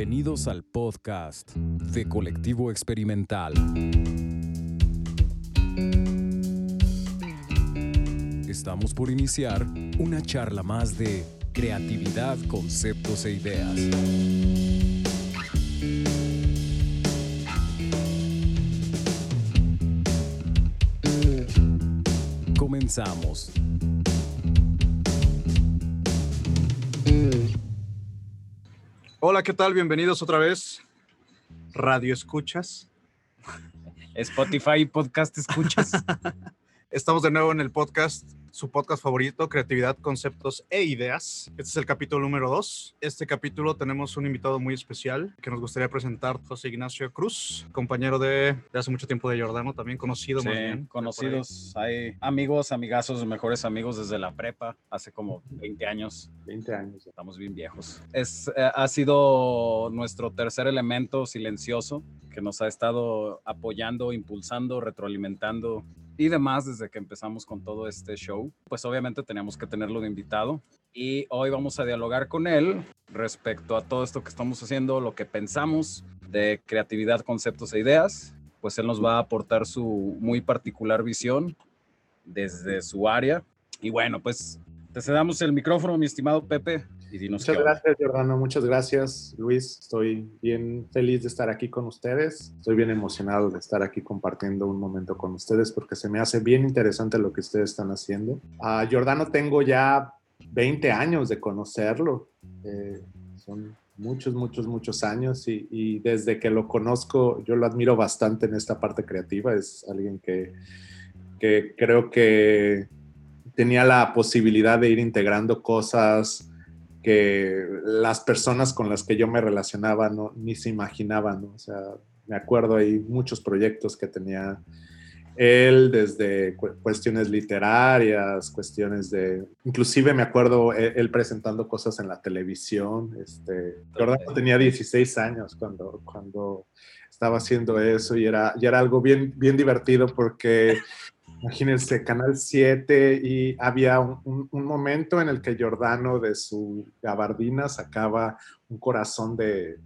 Bienvenidos al podcast de Colectivo Experimental. Estamos por iniciar una charla más de creatividad, conceptos e ideas. Comenzamos. Hola, ¿qué tal? Bienvenidos otra vez. Radio Escuchas. Spotify Podcast Escuchas. Estamos de nuevo en el podcast su podcast favorito, Creatividad, Conceptos e Ideas. Este es el capítulo número 2. Este capítulo tenemos un invitado muy especial que nos gustaría presentar, José Ignacio Cruz, compañero de, de hace mucho tiempo de Jordano, también conocido Sí, más bien. conocidos, hay amigos, amigazos, mejores amigos desde la prepa, hace como 20 años. 20 años. Estamos bien viejos. Es, eh, ha sido nuestro tercer elemento silencioso que nos ha estado apoyando, impulsando, retroalimentando y demás desde que empezamos con todo este show. Pues obviamente teníamos que tenerlo de invitado y hoy vamos a dialogar con él respecto a todo esto que estamos haciendo, lo que pensamos de creatividad, conceptos e ideas. Pues él nos va a aportar su muy particular visión desde su área. Y bueno, pues te cedamos el micrófono, mi estimado Pepe, y dinos Muchas gracias, Jordano. Muchas gracias, Luis. Estoy bien feliz de estar aquí con ustedes. Estoy bien emocionado de estar aquí compartiendo un momento con ustedes porque se me hace bien interesante lo que ustedes están haciendo. A Jordano tengo ya 20 años de conocerlo. Eh, son muchos, muchos, muchos años y, y desde que lo conozco yo lo admiro bastante en esta parte creativa. Es alguien que, que creo que tenía la posibilidad de ir integrando cosas que las personas con las que yo me relacionaba no, ni se imaginaban, ¿no? O sea, me acuerdo hay muchos proyectos que tenía él, desde cu- cuestiones literarias, cuestiones de... Inclusive me acuerdo él, él presentando cosas en la televisión. Este, Jordano tenía 16 años cuando, cuando estaba haciendo eso y era, y era algo bien, bien divertido porque... Imagínense, Canal 7 y había un, un- un momento en el que Giordano de su gabardina sacaba un corazón de,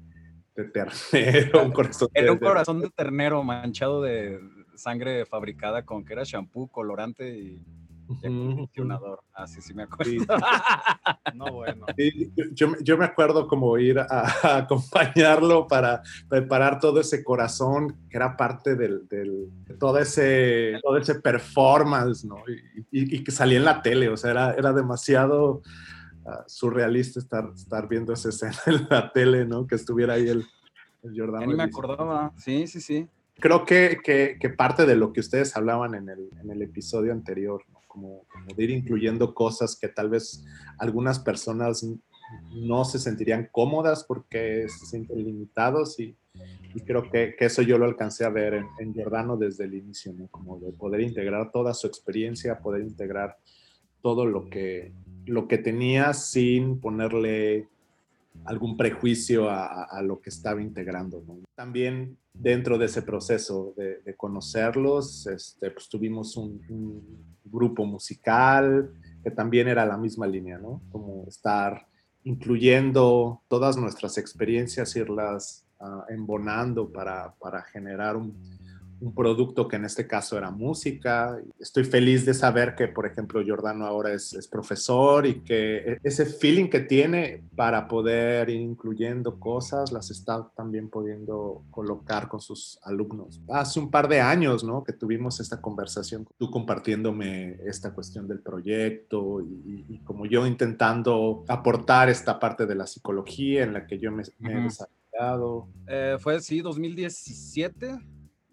de ternero, un corazón de, Era un de- corazón de ternero manchado de sangre fabricada con que era shampoo, colorante y, y Ujú, acondicionador. Así sí me acuerdo. Sí. No, bueno. Sí, yo, yo me- acuerdo como ir a, a acompañarlo para preparar todo ese corazón que era parte del, del- de todo ese, todo ese performance, ¿no? Y, y- y que salía en la tele, o sea, era, era demasiado ah, surrealista estar, estar viendo esa escena en la tele, ¿no? Que estuviera ahí el, el Jordano. ni me acordaba. Sí, sí, sí. Creo que, que- que parte de lo que ustedes hablaban en el, en el episodio anterior. Como, como de ir incluyendo cosas que tal vez algunas personas no se sentirían cómodas porque se sienten limitados y, creo que, eso yo lo alcancé a ver en, en Giordano desde el inicio, como de poder integrar toda su experiencia, poder integrar todo lo que, lo que tenía sin ponerle algún prejuicio a, lo que estaba integrando. También dentro de ese proceso de, conocerlos, este, pues tuvimos un, grupo musical que también era la misma línea, ¿no? Como estar incluyendo todas nuestras experiencias, irlas ah, embonando para, para generar un, un producto que en este caso era música. Estoy feliz de saber que, por ejemplo, Giordano ahora es, es profesor y que e- ese feeling que tiene para poder ir incluyendo cosas las está también pudiendo colocar con sus alumnos. Hace un par de años, ¿no? Que tuvimos esta conversación, tú compartiéndome esta cuestión del proyecto y, como yo intentando aportar esta parte de la psicología en la que yo me, me he desarrollado. Eh, fue, sí, 2017,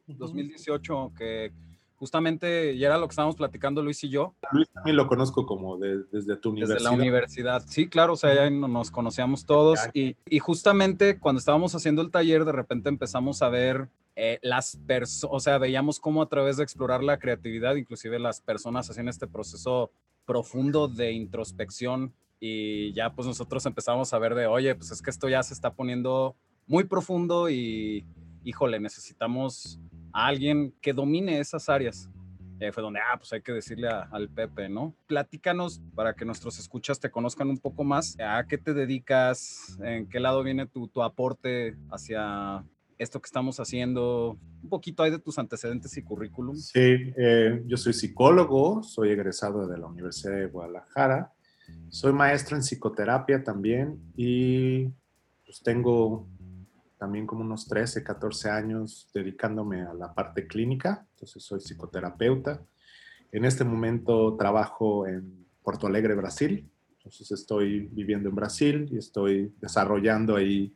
2018, que justamente ya era lo que estábamos platicando Luis y yo, Luis también lo conozco como de- desde tu desde universidad. la universidad. Sí, claro, o sea, ya no- nos conocíamos todos y, y justamente cuando estábamos haciendo el taller, de repente empezamos a ver eh, las personas, o sea, veíamos cómo a través de explorar la creatividad, inclusive las personas hacían este proceso profundo de introspección y ya pues nosotros empezamos a ver de, oye, pues es que esto ya se está poniendo muy profundo y, híjole, necesitamos a alguien que domine esas áreas. Y ahí fue donde, ah, pues hay que decirle al Pepe, ¿no? Platícanos para que nuestros escuchas te conozcan un poco más. ¿A qué te dedicas? ¿En qué lado viene tu, tu aporte hacia esto que estamos haciendo? Un poquito hay de tus antecedentes y currículum. Sí, eh, yo soy psicólogo, soy egresado de la Universidad de Guadalajara, soy maestro en psicoterapia también y pues tengo también como unos 13, 14 años dedicándome a la parte clínica, entonces soy psicoterapeuta. En este momento trabajo en Porto Alegre, Brasil, entonces estoy viviendo en Brasil y estoy desarrollando ahí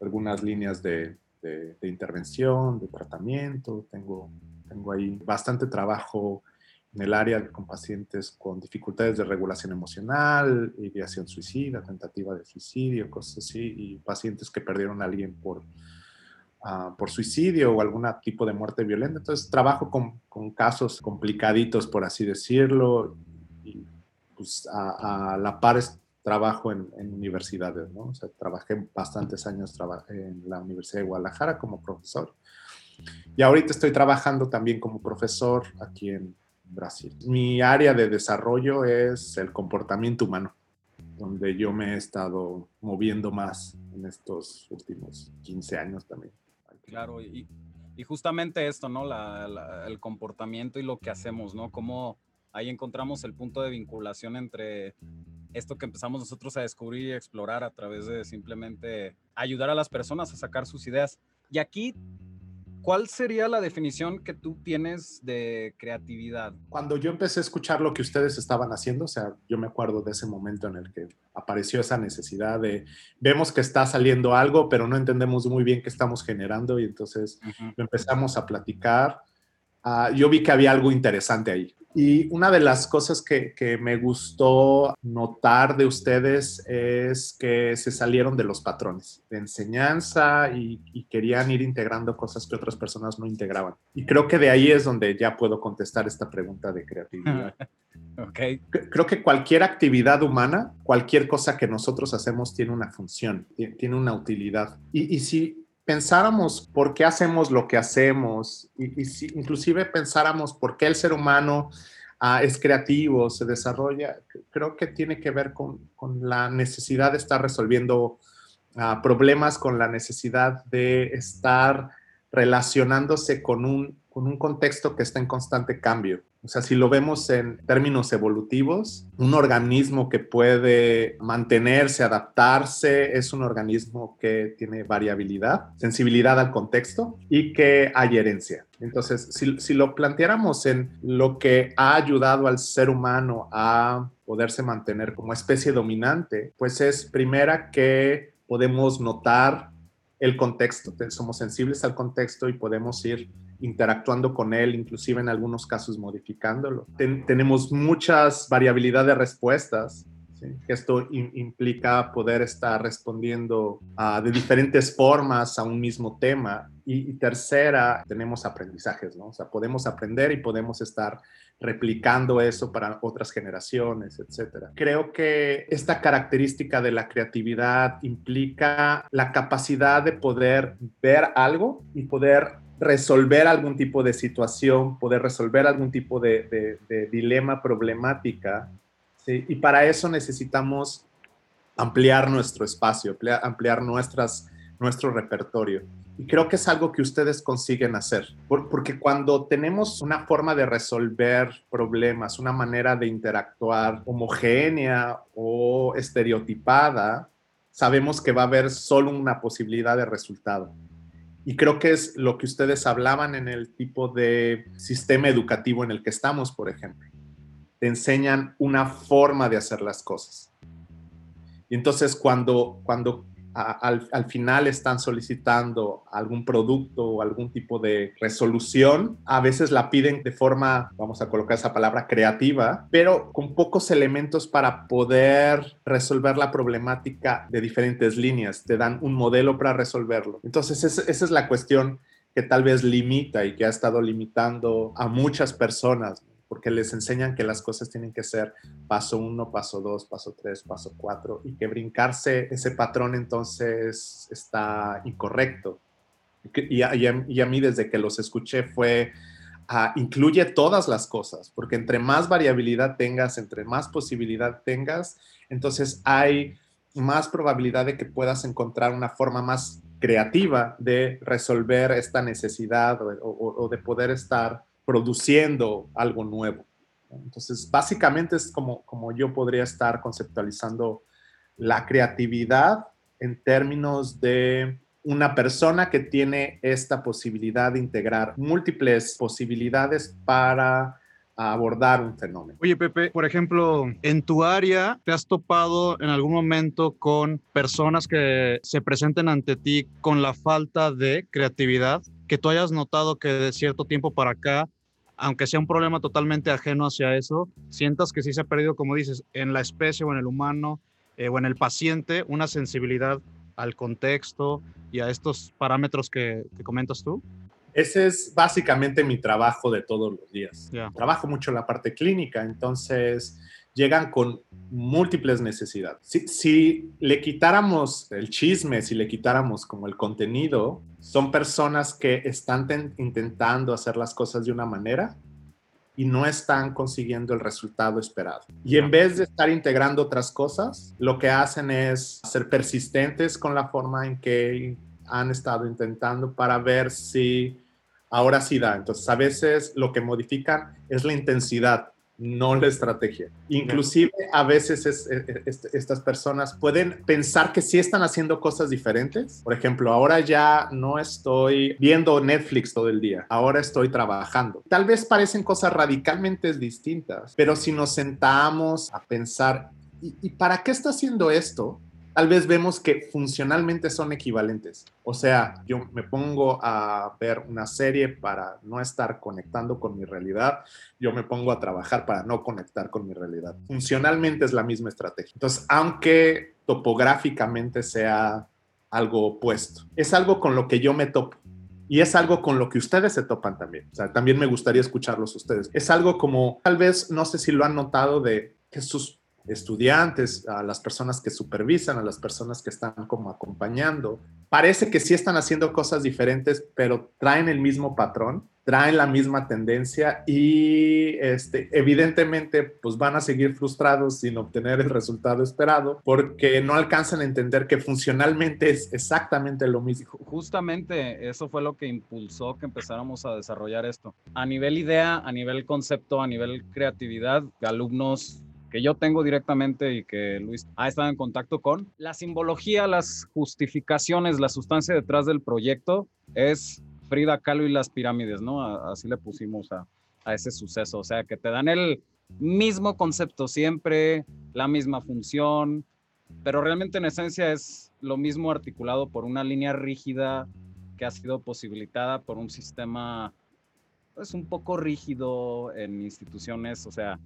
algunas líneas de, de, intervención, de tratamiento. Tengo, tengo ahí bastante trabajo en el área con pacientes con dificultades de regulación emocional, ideación suicida, tentativa de suicidio, cosas así, y pacientes que perdieron a alguien por, uh, por suicidio o algún tipo de muerte violenta. Entonces trabajo con, con casos complicaditos, por así decirlo, y pues a, a la par trabajo en, universidades, ¿no? O sea, trabajé bastantes años en la Universidad de Guadalajara como profesor. Y ahorita estoy trabajando también como profesor aquí en Brasil. Mi área de desarrollo es el comportamiento humano, donde yo me he estado moviendo más en estos últimos 15 años también. Claro, y, y justamente esto, ¿no? el comportamiento y lo que hacemos, ¿no? Cómo ahí encontramos el punto de vinculación entre esto que empezamos nosotros a descubrir y explorar a través de simplemente ayudar a las personas a sacar sus ideas. Y aquí, ¿cuál sería la definición que tú tienes de creatividad? Cuando yo empecé a escuchar lo que ustedes estaban haciendo, o sea, yo me acuerdo de ese momento en el que apareció esa necesidad de, vemos que está saliendo algo, pero no entendemos muy bien qué estamos generando y entonces empezamos a platicar. Ah, yo vi que había algo interesante ahí. Y una de las cosas que, me gustó notar de ustedes es que se salieron de los patrones de enseñanza y, querían ir integrando cosas que otras personas no integraban. Y creo que de ahí es donde ya puedo contestar esta pregunta de creatividad. okay. Creo que cualquier actividad humana, cualquier cosa que nosotros hacemos tiene una función, tiene una utilidad. Y, y si pensáramos por qué hacemos lo que hacemos y, si inclusive pensáramos por qué el ser humano ah, es creativo, se desarrolla, creo que tiene que ver con, con la necesidad de estar resolviendo ah, problemas, con la necesidad de estar relacionándose con un, con un contexto que está en constante cambio. O sea, si lo vemos en términos evolutivos, un organismo que puede mantenerse, adaptarse, es un organismo que tiene variabilidad, sensibilidad al contexto y que hay herencia. Entonces, si, lo planteáramos en lo que ha ayudado al ser humano a poderse mantener como especie dominante, pues es primera que podemos notar el contexto, somos sensibles al contexto y podemos ir interactuando con él, inclusive en algunos casos modificándolo. tenemos muchas variabilidad de respuestas. Esto implica poder estar respondiendo de diferentes formas a un mismo tema. Y, tercera, tenemos aprendizajes, ¿no? O sea, podemos aprender y podemos estar replicando eso para otras generaciones, etcétera. Creo que esta característica de la creatividad implica la capacidad de poder ver algo y poder resolver algún tipo de situación, poder resolver algún tipo de, dilema, problemática. Y para eso necesitamos ampliar nuestro espacio, ampliar, nuestras, nuestro repertorio. Y creo que es algo que ustedes consiguen hacer, porque cuando tenemos una forma de resolver problemas, una manera de interactuar homogénea o estereotipada, sabemos que va a haber solo una posibilidad de resultado. Y creo que es lo que ustedes hablaban en el tipo de sistema educativo en el que estamos, por ejemplo. Te enseñan una forma de hacer las cosas. Y entonces cuando, cuando al, final están solicitando algún producto o algún tipo de resolución, a veces la piden de forma, vamos a colocar esa palabra, creativa, pero con pocos elementos para poder resolver la problemática de diferentes líneas. Te dan un modelo para resolverlo. Entonces, esa es la cuestión que tal vez limita y que ha estado limitando a muchas personas porque les enseñan que las cosas tienen que ser paso uno, paso dos, paso tres, paso cuatro, y que brincarse ese patrón entonces está incorrecto. Y a, mí desde que los escuché fue ah, incluye todas las cosas, porque entre más variabilidad tengas, entre más posibilidad tengas, entonces hay más probabilidad de que puedas encontrar una forma más creativa de resolver esta necesidad o, de poder estar produciendo algo nuevo. Entonces, básicamente es como, como yo podría estar conceptualizando la creatividad en términos de una persona que tiene esta posibilidad de integrar múltiples posibilidades para abordar un fenómeno. Oye, Pepe, por ejemplo, en tu área, ¿te has topado en algún momento con personas que se presenten ante ti con la falta de creatividad? Que tú hayas notado que de cierto tiempo para acá, aunque sea un problema totalmente ajeno hacia eso, sientas que sí se ha perdido, como dices, en la especie o en el humano eh, o en el paciente, una sensibilidad al contexto y a estos parámetros que, que comentas tú? Ese es básicamente mi trabajo de todos los días. Trabajo mucho en la parte clínica, entonces llegan con múltiples necesidades. Si, si, le quitáramos el chisme, si le quitáramos como el contenido, son personas que están intentando hacer las cosas de una manera y no están consiguiendo el resultado esperado. Y en vez de estar integrando otras cosas, lo que hacen es ser persistentes con la forma en que han estado intentando para ver si ahora sí da. Entonces, a veces lo que modifican es la intensidad, no la estrategia. Inclusive a veces estas personas pueden pensar que sí están haciendo cosas diferentes. Por ejemplo, ahora ya no estoy viendo Netflix todo el día, ahora estoy trabajando. Tal vez parecen cosas radicalmente distintas, pero si nos sentamos a pensar, ¿y, para qué está haciendo esto? Tal vez vemos que funcionalmente son equivalentes. O sea, yo me pongo a ver una serie para no estar conectando con mi realidad, yo me pongo a trabajar para no conectar con mi realidad. Funcionalmente es la misma estrategia. Entonces, aunque topográficamente sea algo opuesto, es algo con lo que yo me topo. Y es algo con lo que ustedes se topan también. O sea, también me gustaría escucharlos ustedes. Es algo como, tal vez, no sé si lo han notado, de que sus estudiantes, a las personas que supervisan, a las personas que están como acompañando. Parece que sí están haciendo cosas diferentes, pero traen el mismo patrón, traen la misma tendencia y este, evidentemente pues van a seguir frustrados sin obtener el resultado esperado porque no alcanzan a entender que funcionalmente es exactamente lo mismo. Justamente eso fue lo que impulsó que empezáramos a desarrollar esto. A nivel idea, a nivel concepto, a nivel creatividad, alumnos que yo tengo directamente y que Luis ha estado en contacto con. La simbología, las justificaciones, la sustancia detrás del proyecto es Frida Kahlo y las pirámides, ¿no? Así le pusimos a, a ese suceso. O sea, que te dan el mismo concepto siempre, la misma función, pero realmente en esencia es lo mismo articulado por una línea rígida que ha sido posibilitada por un sistema pues un poco rígido en instituciones, o sea,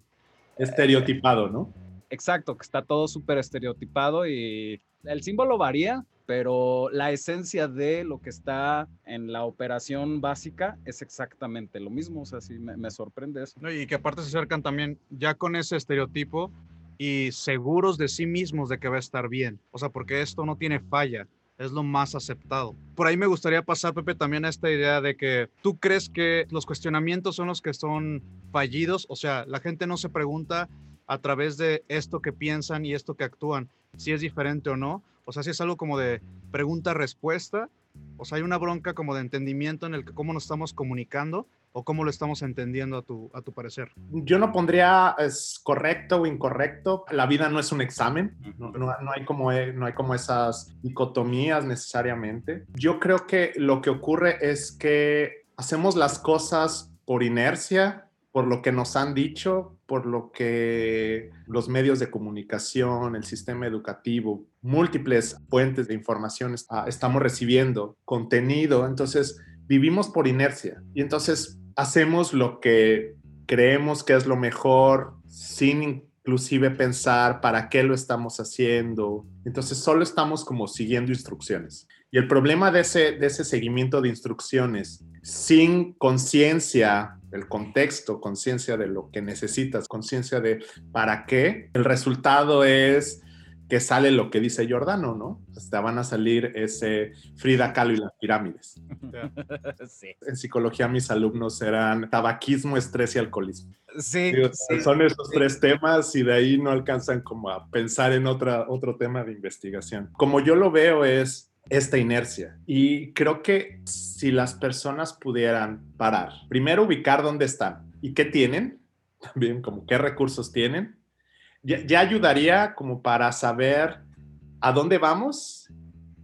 estereotipado, ¿no? Exacto, que está todo súper estereotipado y el símbolo varía, pero la esencia de lo que está en la operación básica es exactamente lo mismo. O sea, sí me, sorprende eso. y que aparte se acercan también ya con ese estereotipo y seguros de sí mismos de que va a estar bien. O sea, porque esto no tiene falla es lo más aceptado. Por ahí me gustaría pasar, Pepe, también a esta idea de que tú crees que los cuestionamientos son los que son fallidos, o sea, la gente no se pregunta a través de esto que piensan y esto que actúan, si es diferente o no, o sea, si es algo como de pregunta-respuesta, o sea, hay una bronca como de entendimiento en el que cómo nos estamos comunicando o cómo lo estamos entendiendo a tu, a tu parecer? Yo no pondría es correcto o incorrecto. La vida no es un examen, no, no, hay como, eh, no hay como esas dicotomías necesariamente. Yo creo que lo que ocurre es que hacemos las cosas por inercia, por lo que nos han dicho, por lo que los medios de comunicación, el sistema educativo, múltiples fuentes de información ah, estamos recibiendo, contenido. Entonces, vivimos por inercia. Y entonces hacemos lo que creemos que es lo mejor sin inclusive pensar para qué lo estamos haciendo. Entonces solo estamos como siguiendo instrucciones. Y el problema de ese, de ese seguimiento de instrucciones sin conciencia del contexto, conciencia de lo que necesitas, conciencia de para qué, el resultado es que sale lo que dice Giordano, ¿no? Hasta van a salir ese Frida Kahlo y las pirámides. sí. En psicología mis alumnos eran tabaquismo, estrés y alcoholismo. Sí, Digo, sí. son esos sí. tres temas y de ahí no alcanzan como a pensar en otra, otro tema de investigación. Como yo lo veo es esta inercia y creo que si las personas pudieran parar, primero ubicar dónde están y qué tienen, también como qué recursos tienen, ya, ya ayudaría como para saber a dónde vamos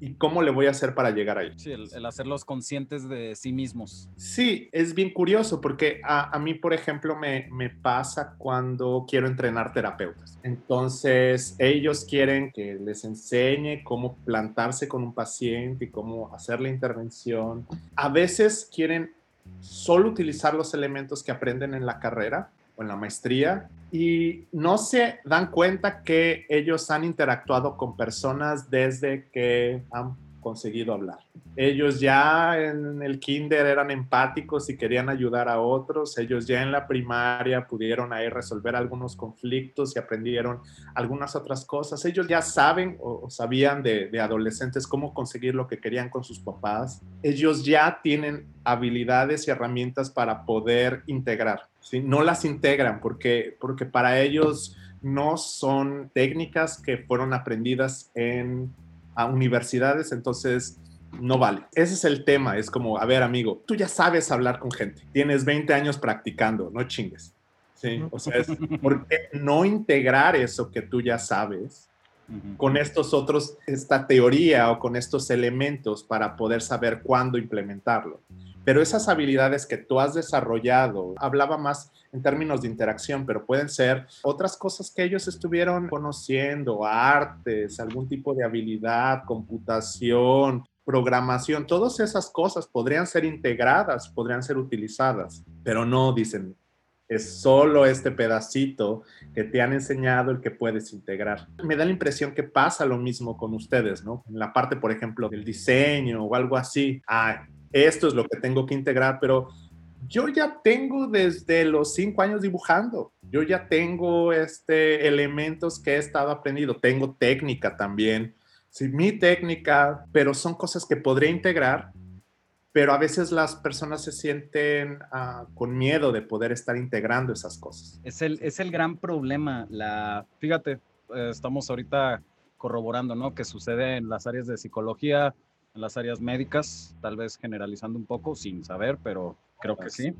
y cómo le voy a hacer para llegar ahí. Sí, el, el hacerlos conscientes de sí mismos. Sí, es bien curioso porque a, a mí, por ejemplo, me, me pasa cuando quiero entrenar terapeutas. Entonces, ellos quieren que les enseñe cómo plantarse con un paciente y cómo hacer la intervención. A veces quieren solo utilizar los elementos que aprenden en la carrera o en la maestría y no se dan cuenta que ellos han interactuado con personas desde que han conseguido hablar. Ellos ya en el kinder eran empáticos y querían ayudar a otros. Ellos ya en la primaria pudieron ahí resolver algunos conflictos y aprendieron algunas otras cosas. Ellos ya saben o, sabían de adolescentes cómo conseguir lo que querían con sus papás. Ellos ya tienen habilidades y herramientas para poder integrar. ¿Sí? No las integran porque, porque para ellos no son técnicas que fueron aprendidas en a universidades, entonces no vale. Ese es el tema, es como, a ver amigo, tú ya sabes hablar con gente, tienes 20 años practicando, no chingues. Sí, o sea, es, ¿por qué no integrar eso que tú ya sabes con estos otros, esta teoría o con estos elementos para poder saber cuándo implementarlo? Pero esas habilidades que tú has desarrollado, hablaba más en términos de interacción, pero pueden ser otras cosas que ellos estuvieron conociendo, artes, algún tipo de habilidad, computación, programación, todas esas cosas podrían ser integradas, podrían ser utilizadas, pero no dicen, es solo este pedacito que te han enseñado el que puedes integrar. Me da la impresión que pasa lo mismo con ustedes, ¿no? En la parte, por ejemplo, del diseño o algo así. Ah, esto es lo que tengo que integrar, pero yo ya tengo desde los cinco años dibujando. Yo ya tengo este, elementos que he estado aprendiendo. Tengo técnica también. Sí, mi técnica, pero son cosas que podré integrar, pero a veces las personas se sienten ah, con miedo de poder estar integrando esas cosas. Es el, es el gran problema. La, fíjate, eh, estamos ahorita corroborando, ¿no? Que sucede en las áreas de psicología, en las áreas médicas, tal vez generalizando un poco, sin saber, pero creo que sí.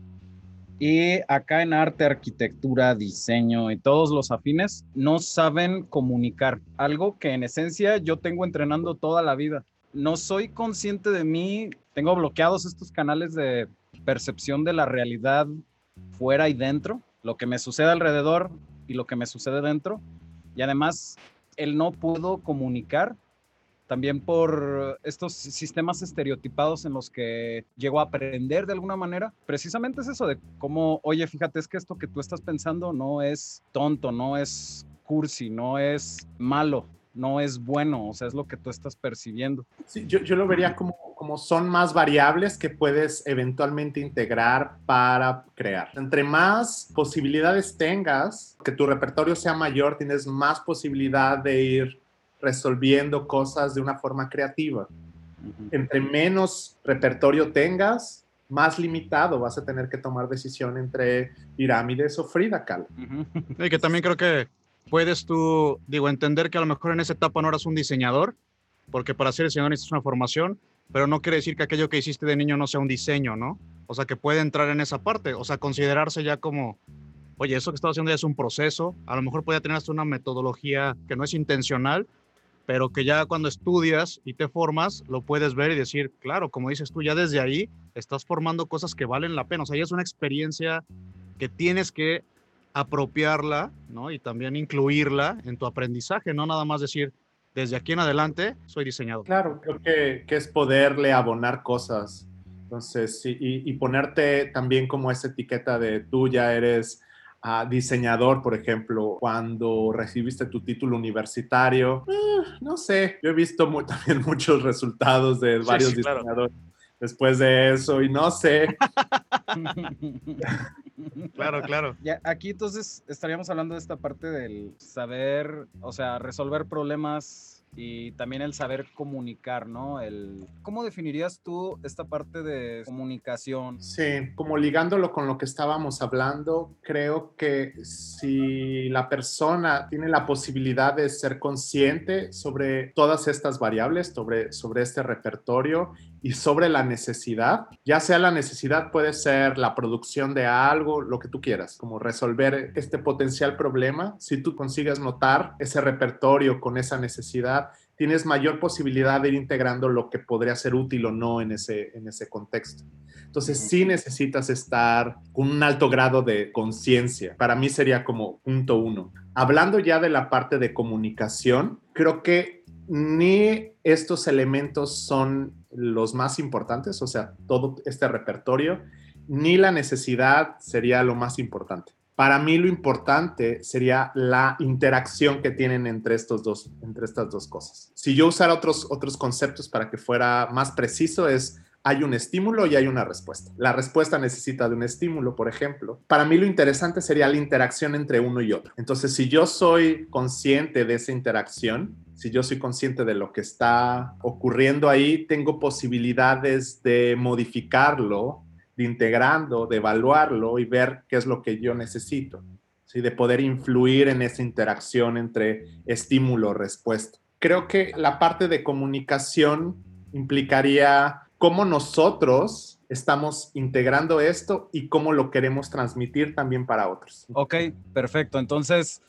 Y acá en arte, arquitectura, diseño y todos los afines no saben comunicar. Algo que en esencia yo tengo entrenando toda la vida. No soy consciente de mí, tengo bloqueados estos canales de percepción de la realidad fuera y dentro, lo que me sucede alrededor y lo que me sucede dentro. Y además, el no puedo comunicar también por estos sistemas estereotipados en los que llego a aprender de alguna manera. Precisamente es eso de cómo, oye, fíjate, es que esto que tú estás pensando no es tonto, no es cursi, no es malo, no es bueno, o sea, es lo que tú estás percibiendo. Sí, yo, yo lo vería como, como son más variables que puedes eventualmente integrar para crear. Entre más posibilidades tengas, que tu repertorio sea mayor, tienes más posibilidad de ir resolviendo cosas de una forma creativa. Entre menos repertorio tengas, más limitado vas a tener que tomar decisión entre pirámides o Frida Kahlo. Y que también creo que puedes tú, digo, entender que a lo mejor en esa etapa no eras un diseñador, porque para ser diseñador necesitas una formación, pero no quiere decir que aquello que hiciste de niño no sea un diseño, ¿no? O sea, que puede entrar en esa parte, o sea, considerarse ya como, oye, eso que estás haciendo ya es un proceso, a lo mejor puede tener hasta una metodología que no es intencional, pero que ya cuando estudias y te formas, lo puedes ver y decir, claro, como dices tú, ya desde ahí estás formando cosas que valen la pena, o sea, ya es una experiencia que tienes que apropiarla, ¿no? Y también incluirla en tu aprendizaje, no nada más decir, desde aquí en adelante soy diseñador. Claro, creo que, que es poderle abonar cosas. Entonces, y, y ponerte también como esa etiqueta de tú ya eres ah, diseñador, por ejemplo, cuando recibiste tu título universitario. eh, no sé, yo he visto mu- también muchos resultados de Sí, varios sí, claro. diseñadores después de eso y no sé, Claro, claro. Ya, aquí entonces estaríamos hablando de esta parte del saber, o sea, resolver problemas y también el saber comunicar, ¿no? El, ¿Cómo definirías tú esta parte de comunicación? Sí, como ligándolo con lo que estábamos hablando, creo que si la persona tiene la posibilidad de ser consciente sobre todas estas variables, sobre, sobre este repertorio y sobre la necesidad, ya sea la necesidad puede ser la producción de algo, lo que tú quieras, como resolver este potencial problema, si tú consigues notar ese repertorio con esa necesidad, tienes mayor posibilidad de ir integrando lo que podría ser útil o no en ese, en ese contexto. Entonces sí necesitas estar con un alto grado de conciencia. Para mí sería como punto uno. Hablando ya de la parte de comunicación, creo que ni estos elementos son los más importantes, o sea, todo este repertorio, ni la necesidad sería lo más importante. Para mí lo importante sería la interacción que tienen entre, estos dos, entre estas dos cosas. Si yo usara otros, otros conceptos para que fuera más preciso, es hay un estímulo y hay una respuesta. La respuesta necesita de un estímulo, por ejemplo. Para mí lo interesante sería la interacción entre uno y otro. Entonces, si yo soy consciente de esa interacción, si yo soy consciente de lo que está ocurriendo ahí, tengo posibilidades de modificarlo, de integrando, de evaluarlo y ver qué es lo que yo necesito, ¿sí? de poder influir en esa interacción entre estímulo-respuesta. Creo que la parte de comunicación implicaría cómo nosotros estamos integrando esto y cómo lo queremos transmitir también para otros. Ok, perfecto. Entonces,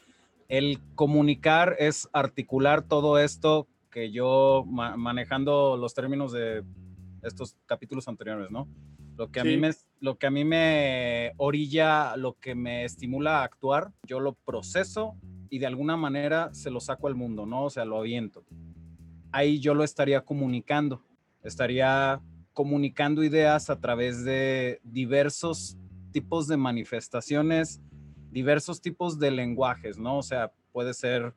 el comunicar es articular todo esto que yo manejando los términos de estos capítulos anteriores, ¿no? Lo que, a mí me, lo que a mí me orilla, lo que me estimula a actuar, yo lo proceso y de alguna manera se lo saco al mundo, ¿no? O sea, lo aviento. Ahí yo lo estaría comunicando, estaría comunicando ideas a través de diversos tipos de manifestaciones diversos tipos de lenguajes, ¿no? O sea, puede ser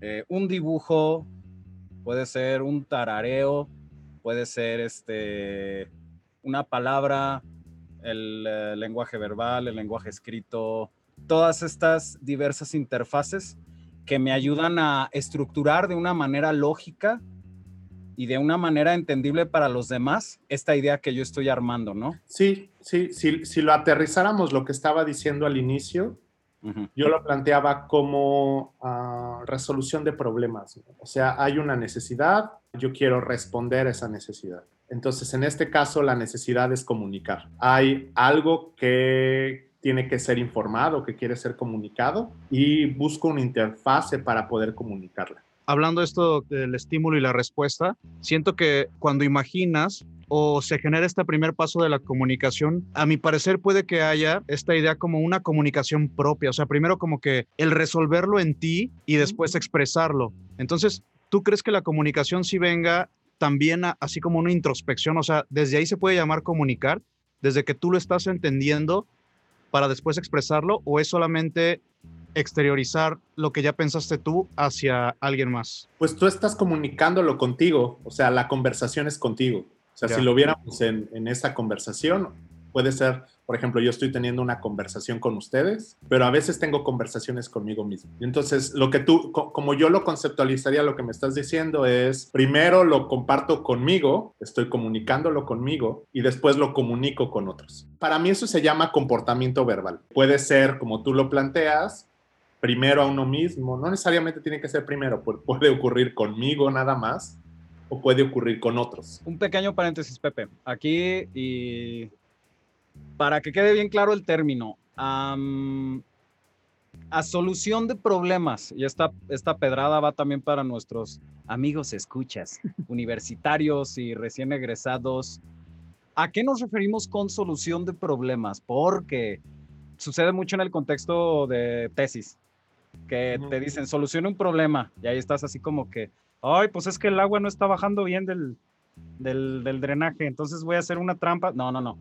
eh, un dibujo, puede ser un tarareo, puede ser este, una palabra, el eh, lenguaje verbal, el lenguaje escrito, todas estas diversas interfaces que me ayudan a estructurar de una manera lógica y de una manera entendible para los demás esta idea que yo estoy armando, ¿no? Sí, sí, sí si lo aterrizáramos lo que estaba diciendo al inicio, yo lo planteaba como ah, resolución de problemas. O sea, hay una necesidad, yo quiero responder a esa necesidad. Entonces, en este caso, la necesidad es comunicar. Hay algo que tiene que ser informado, que quiere ser comunicado y busco una interfase para poder comunicarla hablando esto del estímulo y la respuesta, siento que cuando imaginas o se genera este primer paso de la comunicación, a mi parecer puede que haya esta idea como una comunicación propia, o sea, primero como que el resolverlo en ti y después expresarlo. Entonces, ¿tú crees que la comunicación sí venga también así como una introspección? O sea, desde ahí se puede llamar comunicar, desde que tú lo estás entendiendo para después expresarlo, o es solamente exteriorizar lo que ya pensaste tú hacia alguien más? Pues tú estás comunicándolo contigo, o sea, la conversación es contigo. O sea, si lo viéramos en, en esa conversación, puede ser, por ejemplo, yo estoy teniendo una conversación con ustedes, pero a veces tengo conversaciones conmigo mismo. Entonces, lo que tú, como yo lo conceptualizaría, lo que me estás diciendo es, primero lo comparto conmigo, estoy comunicándolo conmigo y después lo comunico con otros. Para mí eso se llama comportamiento verbal. Puede ser, como tú lo planteas, primero a uno mismo, no necesariamente tiene que ser primero, puede ocurrir conmigo nada más o puede ocurrir con otros. Un pequeño paréntesis, Pepe. Aquí y para que quede bien claro el término, a solución de problemas, y esta, esta pedrada va también para nuestros amigos escuchas, universitarios y recién egresados. ¿A qué nos referimos con solución de problemas? Porque sucede mucho en el contexto de tesis que te dicen, soluciona un problema, y ahí estás así como que, ay, pues es que el agua no está bajando bien del, del, del drenaje, entonces voy a hacer una trampa. No, no, no.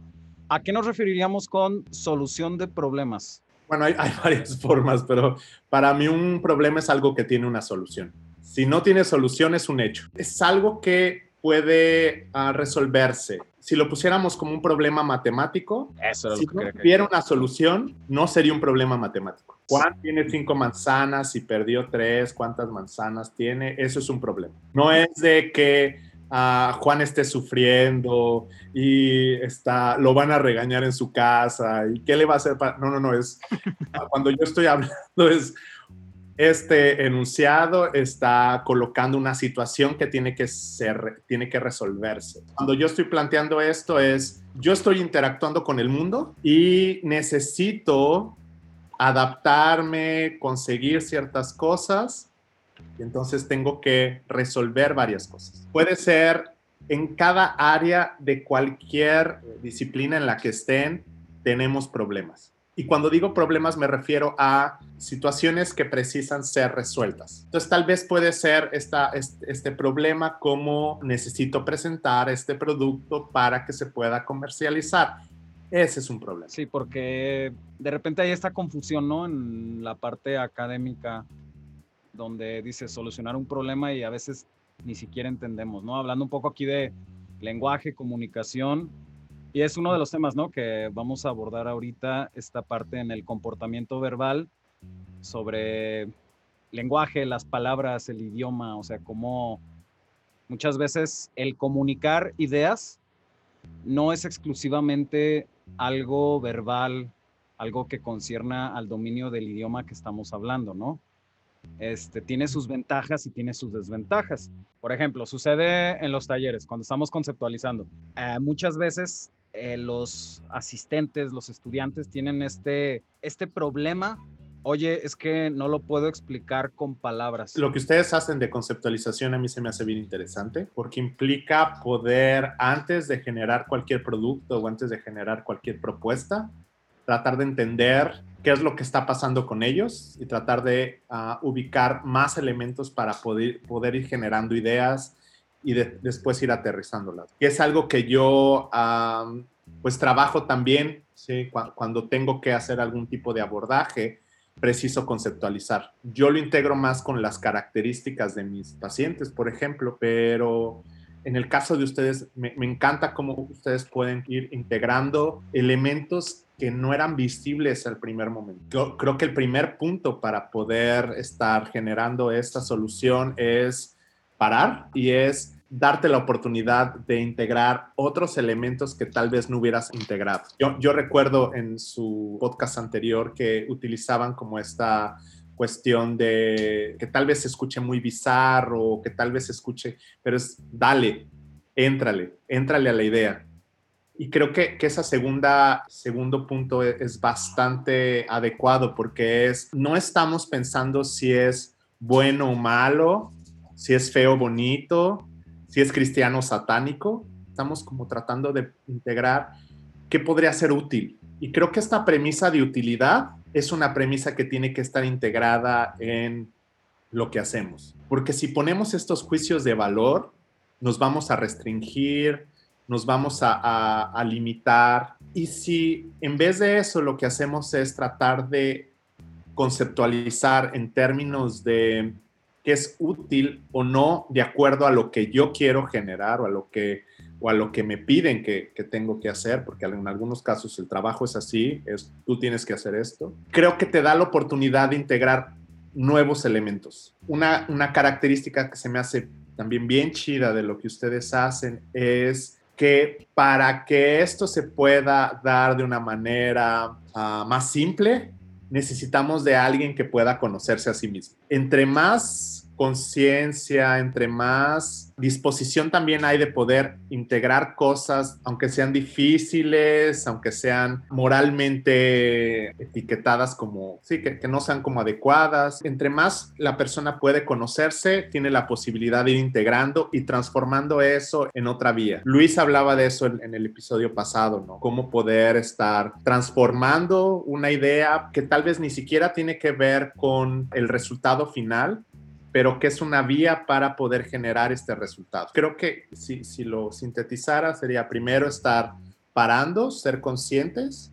¿A qué nos referiríamos con solución de problemas? Bueno, hay, hay, varias formas, pero para mí un problema es algo que tiene una solución. Si no tiene solución, es un hecho. Es algo que puede uh, resolverse si lo pusiéramos como un problema matemático, Eso si que no que tuviera una solución, no sería un problema matemático. Juan tiene cinco manzanas y perdió tres, ¿cuántas manzanas tiene? Eso es un problema. No es de que ah, Juan esté sufriendo y está, lo van a regañar en su casa y qué le va a hacer para... No, no, no, es cuando yo estoy hablando es este enunciado está colocando una situación que tiene que ser, tiene que resolverse. Cuando yo estoy planteando esto es, yo estoy interactuando con el mundo y necesito adaptarme, conseguir ciertas cosas, y entonces tengo que resolver varias cosas. Puede ser en cada área de cualquier disciplina en la que estén, tenemos problemas. Y cuando digo problemas me refiero a situaciones que precisan ser resueltas. Entonces tal vez puede ser esta, este, este problema como necesito presentar este producto para que se pueda comercializar. Ese es un problema. Sí, porque de repente hay esta confusión, ¿no? En la parte académica, donde dice solucionar un problema y a veces ni siquiera entendemos, ¿no? Hablando un poco aquí de lenguaje, comunicación, y es uno de los temas, ¿no? Que vamos a abordar ahorita, esta parte en el comportamiento verbal, sobre lenguaje, las palabras, el idioma, o sea, cómo muchas veces el comunicar ideas no es exclusivamente algo verbal, algo que concierna al dominio del idioma que estamos hablando, ¿no? Este, tiene sus ventajas y tiene sus desventajas. Por ejemplo, sucede en los talleres, cuando estamos conceptualizando. Eh, muchas veces eh, los asistentes, los estudiantes tienen este, este problema. Oye, es que no lo puedo explicar con palabras. Lo que ustedes hacen de conceptualización a mí se me hace bien interesante porque implica poder, antes de generar cualquier producto o antes de generar cualquier propuesta, tratar de entender qué es lo que está pasando con ellos y tratar de uh, ubicar más elementos para poder, poder ir generando ideas y de, después ir aterrizándolas. Y es algo que yo um, pues trabajo también ¿sí? Cu cuando tengo que hacer algún tipo de abordaje preciso conceptualizar. Yo lo integro más con las características de mis pacientes, por ejemplo, pero en el caso de ustedes, me, me, encanta cómo ustedes pueden ir integrando elementos que no eran visibles al primer momento. Yo creo que el primer punto para poder estar generando esta solución es parar y es darte la oportunidad de integrar otros elementos que tal vez no hubieras integrado. Yo, recuerdo en su podcast anterior que utilizaban como esta cuestión de que tal vez se escuche muy bizarro, que tal vez se escuche, pero es dale, éntrale, éntrale a la idea. Y creo que, que segunda, segundo punto es, es bastante adecuado porque es, no estamos pensando si es bueno o malo, si es feo o bonito, si es cristiano satánico, estamos como tratando de integrar qué podría ser útil. Y creo que esta premisa de utilidad es una premisa que tiene que estar integrada en lo que hacemos. Porque si ponemos estos juicios de valor, nos vamos a restringir, nos vamos a, a, a, limitar. Y si en vez de eso lo que hacemos es tratar de conceptualizar en términos de que es útil o no de acuerdo a lo que yo quiero generar o a lo que, o a lo que me piden que, que, tengo que hacer, porque en algunos casos el trabajo es así, es tú tienes que hacer esto. Creo que te da la oportunidad de integrar nuevos elementos. Una, una característica que se me hace también bien chida de lo que ustedes hacen es que para que esto se pueda dar de una manera uh, más simple, necesitamos de alguien que pueda conocerse a sí mismo. Entre más conciencia, entre más disposición también hay de poder integrar cosas, aunque sean difíciles, aunque sean moralmente etiquetadas como, sí, que, no sean como adecuadas. Entre más la persona puede conocerse, tiene la posibilidad de ir integrando y transformando eso en otra vía. Luis hablaba de eso en, en el episodio pasado, ¿no? Cómo poder estar transformando una idea que tal vez ni siquiera tiene que ver con el resultado final, pero que es una vía para poder generar este resultado. Creo que si, si lo sintetizara sería primero estar parando, ser conscientes,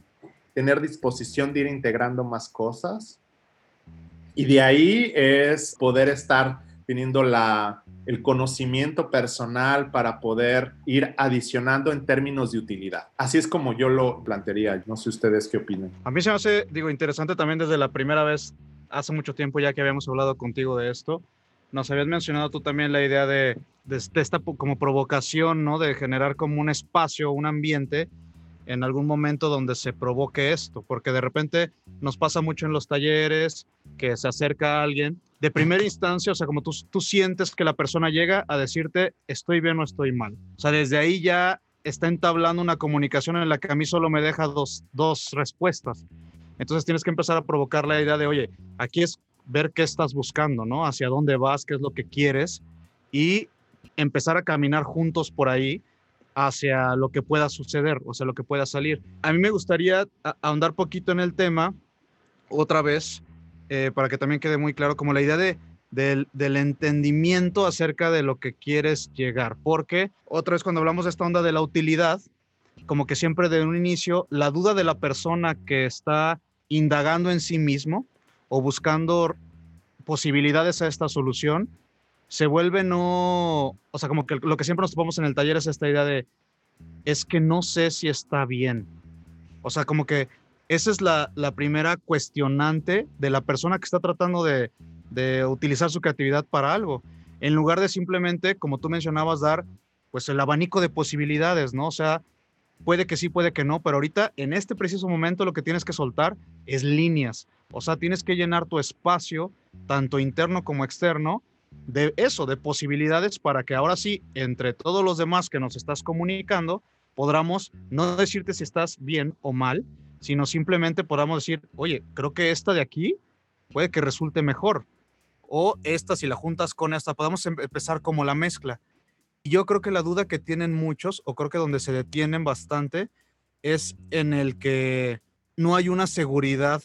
tener disposición de ir integrando más cosas y de ahí es poder estar teniendo la el conocimiento personal para poder ir adicionando en términos de utilidad. Así es como yo lo plantearía. No sé ustedes qué opinan. A mí se me hace, digo, interesante también desde la primera vez, hace mucho tiempo ya que habíamos hablado contigo de esto, nos habías mencionado tú también la idea de, de, esta como provocación, ¿no? De generar como un espacio, un ambiente en algún momento donde se provoque esto, porque de repente nos pasa mucho en los talleres que se acerca a alguien de primera instancia, o sea, como tú, tú sientes que la persona llega a decirte estoy bien o estoy mal. O sea, desde ahí ya está entablando una comunicación en la que a mí solo me deja dos, dos respuestas. Entonces tienes que empezar a provocar la idea de, oye, aquí es ver qué estás buscando, ¿no? Hacia dónde vas, qué es lo que quieres y empezar a caminar juntos por ahí hacia lo que pueda suceder, o sea, lo que pueda salir. A mí me gustaría ahondar poquito en el tema, otra vez, eh, para que también quede muy claro, como la idea de, del, del, entendimiento acerca de lo que quieres llegar, porque otra vez cuando hablamos de esta onda de la utilidad, como que siempre de un inicio, la duda de la persona que está indagando en sí mismo o buscando posibilidades a esta solución, se vuelve no, o sea, como que lo que siempre nos topamos en el taller es esta idea de, es que no sé si está bien. O sea, como que esa es la, la primera cuestionante de la persona que está tratando de, de utilizar su creatividad para algo, en lugar de simplemente, como tú mencionabas, dar pues el abanico de posibilidades, ¿no? O sea, puede que sí, puede que no, pero ahorita en este preciso momento lo que tienes que soltar es líneas. O sea, tienes que llenar tu espacio, tanto interno como externo, de eso, de posibilidades para que ahora sí, entre todos los demás que nos estás comunicando, podamos no decirte si estás bien o mal, sino simplemente podamos decir, oye, creo que esta de aquí puede que resulte mejor. O esta, si la juntas con esta, podamos em-, empezar como la mezcla. Y yo creo que la duda que tienen muchos, o creo que donde se detienen bastante, es en el que no hay una seguridad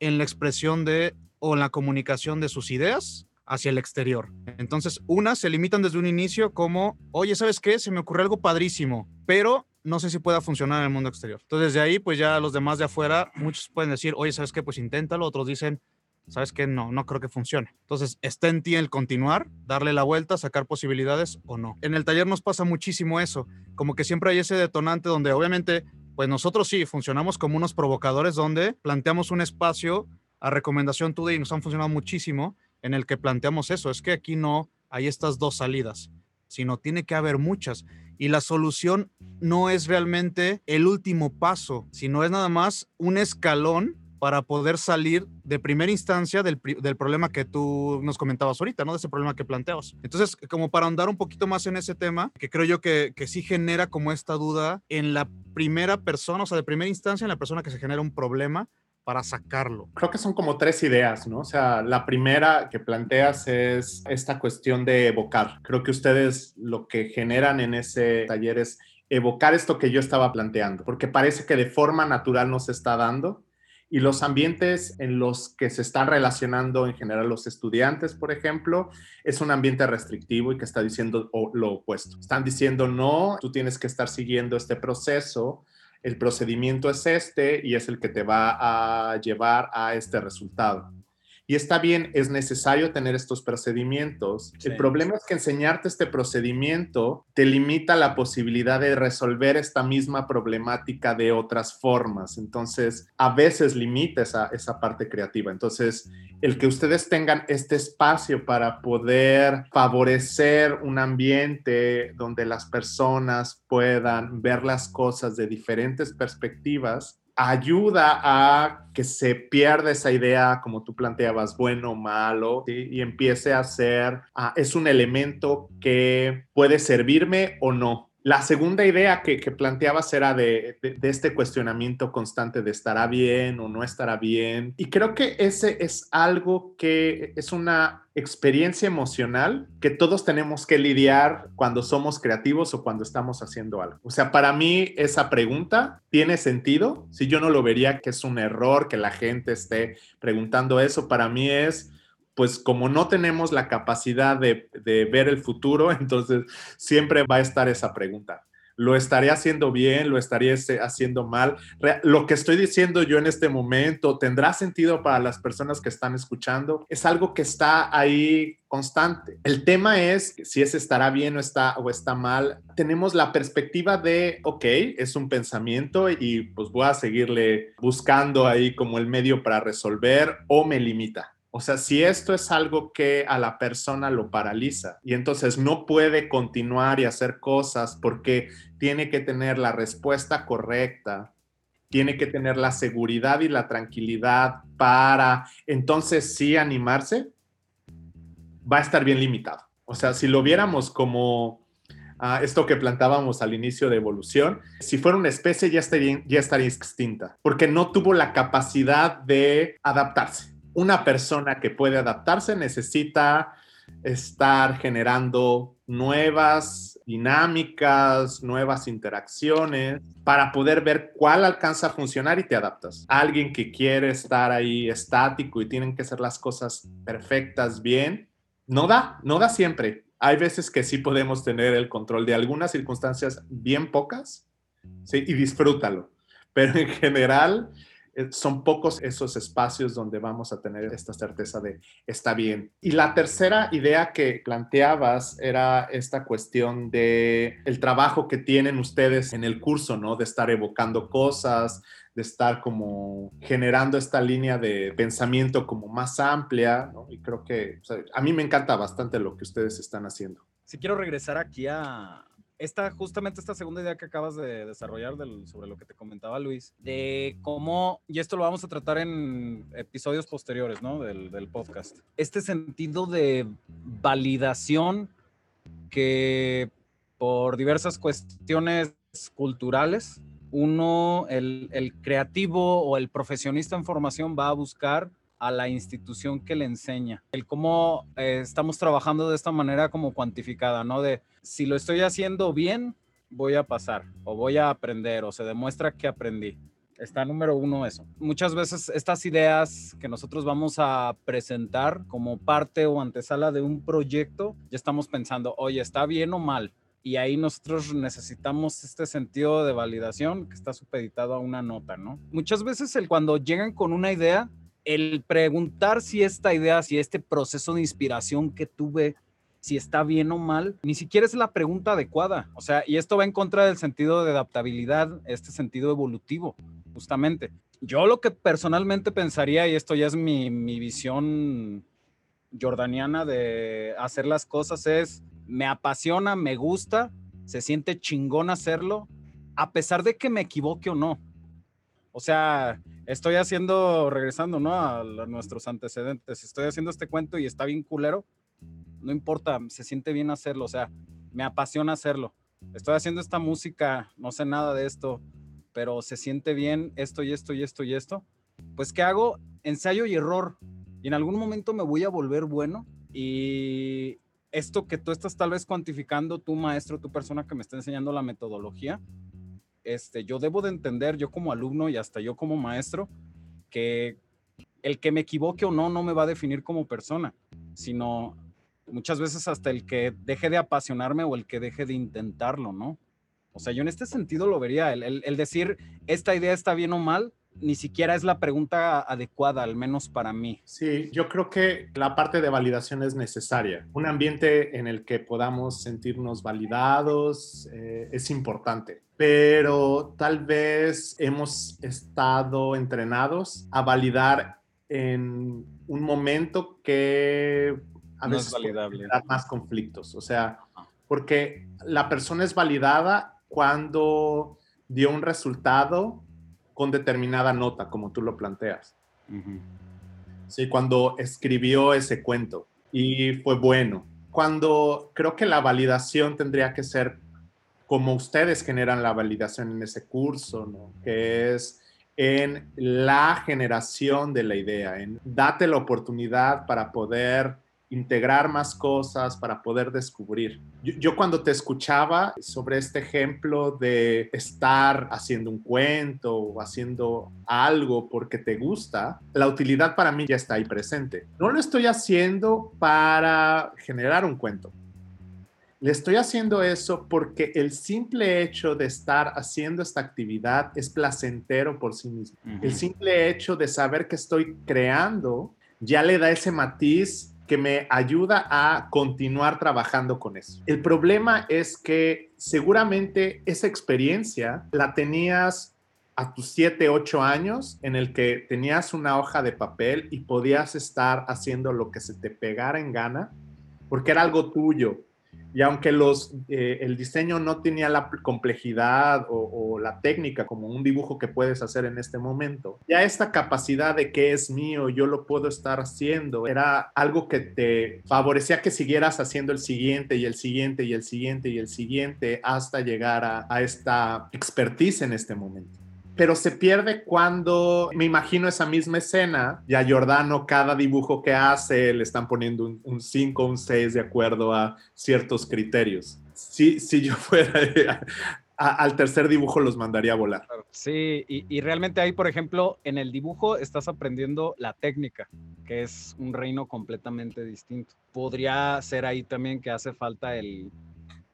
en la expresión de o en la comunicación de sus ideas hacia el exterior. Entonces, unas se limitan desde un inicio como, oye, ¿sabes qué? Se me ocurrió algo padrísimo, pero no sé si pueda funcionar en el mundo exterior. Entonces, desde ahí, pues ya los demás de afuera, muchos pueden decir, oye, ¿sabes qué? Pues inténtalo. Otros dicen, ¿sabes qué? No, no creo que funcione. Entonces, está en ti el continuar, darle la vuelta, sacar posibilidades o no. En el taller nos pasa muchísimo eso, como que siempre hay ese detonante donde obviamente, pues nosotros sí funcionamos como unos provocadores donde planteamos un espacio a recomendación tuya y nos han funcionado muchísimo en el que planteamos eso, es que aquí no hay estas dos salidas, sino tiene que haber muchas. Y la solución no es realmente el último paso, sino es nada más un escalón para poder salir de primera instancia del, del, problema que tú nos comentabas ahorita, ¿no? De ese problema que planteabas. Entonces, como para ahondar un poquito más en ese tema, que creo yo que, que sí genera como esta duda en la primera persona, o sea, de primera instancia en la persona que se genera un problema, para sacarlo? Creo que son como tres ideas, ¿no? O sea, la primera que planteas es esta cuestión de evocar. Creo que ustedes lo que generan en ese taller es evocar esto que yo estaba planteando, porque parece que de forma natural nos está dando y los ambientes en los que se están relacionando en general los estudiantes, por ejemplo, es un ambiente restrictivo y que está diciendo lo opuesto. Están diciendo, no, tú tienes que estar siguiendo este proceso el procedimiento es este y es el que te va a llevar a este resultado. Y está bien, es necesario tener estos procedimientos. Sí. El problema es que enseñarte este procedimiento te limita la posibilidad de resolver esta misma problemática de otras formas. Entonces, a veces limita esa, esa parte creativa. Entonces, el que ustedes tengan este espacio para poder favorecer un ambiente donde las personas puedan ver las cosas de diferentes perspectivas, ayuda a que se pierda esa idea, como tú planteabas, bueno o malo, y empiece a ser, ah, es un elemento que puede servirme o no. La segunda idea que, que planteabas era de, de, de, este cuestionamiento constante de estará bien o no estará bien. Y creo que ese es algo que es una experiencia emocional que todos tenemos que lidiar cuando somos creativos o cuando estamos haciendo algo. O sea, para mí esa pregunta tiene sentido. Si yo no lo vería que es un error que la gente esté preguntando eso, para mí es pues como no tenemos la capacidad de, ver el futuro, entonces siempre va a estar esa pregunta. lo estaré haciendo bien, lo estaré haciendo mal. Lo que estoy diciendo yo en este momento tendrá sentido para las personas que están escuchando. Es algo que está ahí constante. El tema es si ese estará bien o está, o está mal. Tenemos la perspectiva de, ok, es un pensamiento y pues voy a seguirle buscando ahí como el medio para resolver o me limita. O sea, si esto es algo que a la persona lo paraliza y entonces no puede continuar y hacer cosas porque tiene que tener la respuesta correcta, tiene que tener la seguridad y la tranquilidad para entonces sí animarse, va a estar bien limitado. O sea, si lo viéramos como ah, esto que plantábamos al inicio de evolución, si fuera una especie ya estaría, ya estaría extinta, porque no tuvo la capacidad de adaptarse una persona que puede adaptarse necesita estar generando nuevas dinámicas, nuevas interacciones para poder ver cuál alcanza a funcionar y te adaptas. Alguien que quiere estar ahí estático y tienen que ser las cosas perfectas bien, no da, no da siempre. Hay veces que sí podemos tener el control de algunas circunstancias bien pocas. Y disfrútalo. Pero en general, son pocos esos espacios donde vamos a tener esta certeza de está bien. Y la tercera idea que planteabas era esta cuestión de el trabajo que tienen ustedes en el curso, ¿no? De estar evocando cosas, de estar como generando esta línea de pensamiento como más amplia. Y creo que a mí me encanta bastante lo que ustedes están haciendo. Si quiero regresar aquí a, esta, justamente esta segunda idea que acabas de desarrollar sobre lo que te comentaba Luis, de cómo, y esto lo vamos a tratar en episodios posteriores, ¿no? Del, del podcast. Este sentido de validación que por diversas cuestiones culturales, uno, el, el creativo o el profesionista en formación va a buscar a la institución que le enseña. El cómo eh, estamos trabajando de esta manera como cuantificada, ¿no? De si lo estoy haciendo bien, voy a pasar o voy a aprender o se demuestra que aprendí. Está número uno eso. Muchas veces estas ideas que nosotros vamos a presentar como parte o antesala de un proyecto, ya estamos pensando, oye, ¿está bien o mal? Y ahí nosotros necesitamos este sentido de validación que está supeditado a una nota, ¿no? Muchas veces el cuando llegan con una idea, el preguntar si esta idea, si este proceso de inspiración que tuve, si está bien o mal, ni siquiera es la pregunta adecuada. O sea, y esto va en contra del sentido de adaptabilidad, este sentido evolutivo, justamente. Yo lo que personalmente pensaría, y esto ya es mi, visión jordaniana de hacer las cosas, es, me apasiona, me gusta, se siente chingón hacerlo, a pesar de que me equivoque o no. O sea, estoy haciendo, regresando, ¿no? A, nuestros antecedentes, estoy haciendo este cuento y está bien culero, no importa, se siente bien hacerlo, o sea, me apasiona hacerlo. Estoy haciendo esta música, no sé nada de esto, pero se siente bien esto y esto y esto y esto. Pues, ¿qué hago? Ensayo y error. Y en algún momento me voy a volver bueno y esto que tú estás tal vez cuantificando, tu maestro, tu persona que me está enseñando la metodología, este, yo debo de entender, yo como alumno y hasta yo como maestro, que el que me equivoque o no no me va a definir como persona, sino muchas veces hasta el que deje de apasionarme o el que deje de intentarlo, ¿no? O sea, yo en este sentido lo vería, el, el decir, esta idea está bien o mal, ni siquiera es la pregunta adecuada, al menos para mí. Sí, yo creo que la parte de validación es necesaria. Un ambiente en el que podamos sentirnos validados eh, es importante, pero tal vez hemos estado entrenados a validar en un momento que a veces es validable. más conflictos. O sea, porque la persona es validada cuando dio un resultado con determinada nota, como tú lo planteas. Sí, cuando escribió ese cuento y fue bueno. Cuando creo que la validación tendría que ser como ustedes generan la validación en ese curso, ¿no? Que es en la generación de la idea, en date la oportunidad para poder integrar más cosas para poder descubrir. Yo, cuando te escuchaba sobre este ejemplo de estar haciendo un cuento o haciendo algo porque te gusta, la utilidad para mí ya está ahí presente. No lo estoy haciendo para generar un cuento. le estoy haciendo eso porque el simple hecho de estar haciendo esta actividad es placentero por sí mismo. El simple hecho de saber que estoy creando ya le da ese matiz que me ayuda a continuar trabajando con eso. El problema es que seguramente esa experiencia la tenías a tus 7, 8 años en el que tenías una hoja de papel y podías estar haciendo lo que se te pegara en gana porque era algo tuyo, y aunque los, eh, el diseño no tenía la complejidad o, la técnica como un dibujo que puedes hacer en este momento, ya esta capacidad de que es mío, yo lo puedo estar haciendo, era algo que te favorecía que siguieras haciendo el siguiente y el siguiente y el siguiente y el siguiente hasta llegar a, a esta expertise en este momento pero se pierde cuando me imagino esa misma escena y a Giordano cada dibujo que hace le están poniendo un 5 o un 6 de acuerdo a ciertos criterios. Si, si yo fuera al tercer dibujo los mandaría a volar. Sí, y, realmente ahí, por ejemplo, en el dibujo estás aprendiendo la técnica, que es un reino completamente distinto. Podría ser ahí también que hace falta el,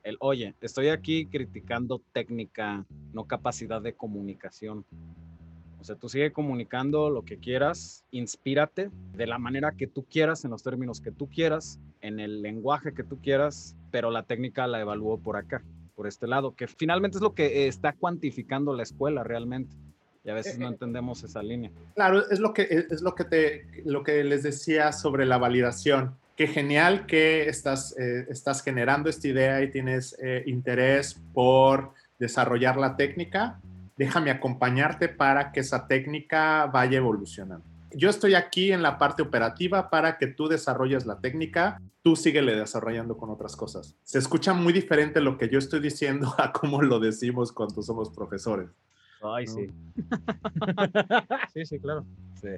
el, oye, estoy aquí criticando técnica, no capacidad de comunicación. O sea, tú sigue comunicando lo que quieras, inspírate de la manera que tú quieras, en los términos que tú quieras, en el lenguaje que tú quieras, pero la técnica la evalúo por acá, por este lado, que finalmente es lo que está cuantificando la escuela realmente. Y a veces no eh, eh, entendemos esa línea. Claro, es lo que, es lo que, te, lo que les decía sobre la validación qué genial que estás, eh, estás generando esta idea y tienes eh, interés por desarrollar la técnica. Déjame acompañarte para que esa técnica vaya evolucionando. Yo estoy aquí en la parte operativa para que tú desarrolles la técnica, tú síguele desarrollando con otras cosas. Se escucha muy diferente lo que yo estoy diciendo a cómo lo decimos cuando somos profesores. Ay, sí. sí, sí, claro. Sí.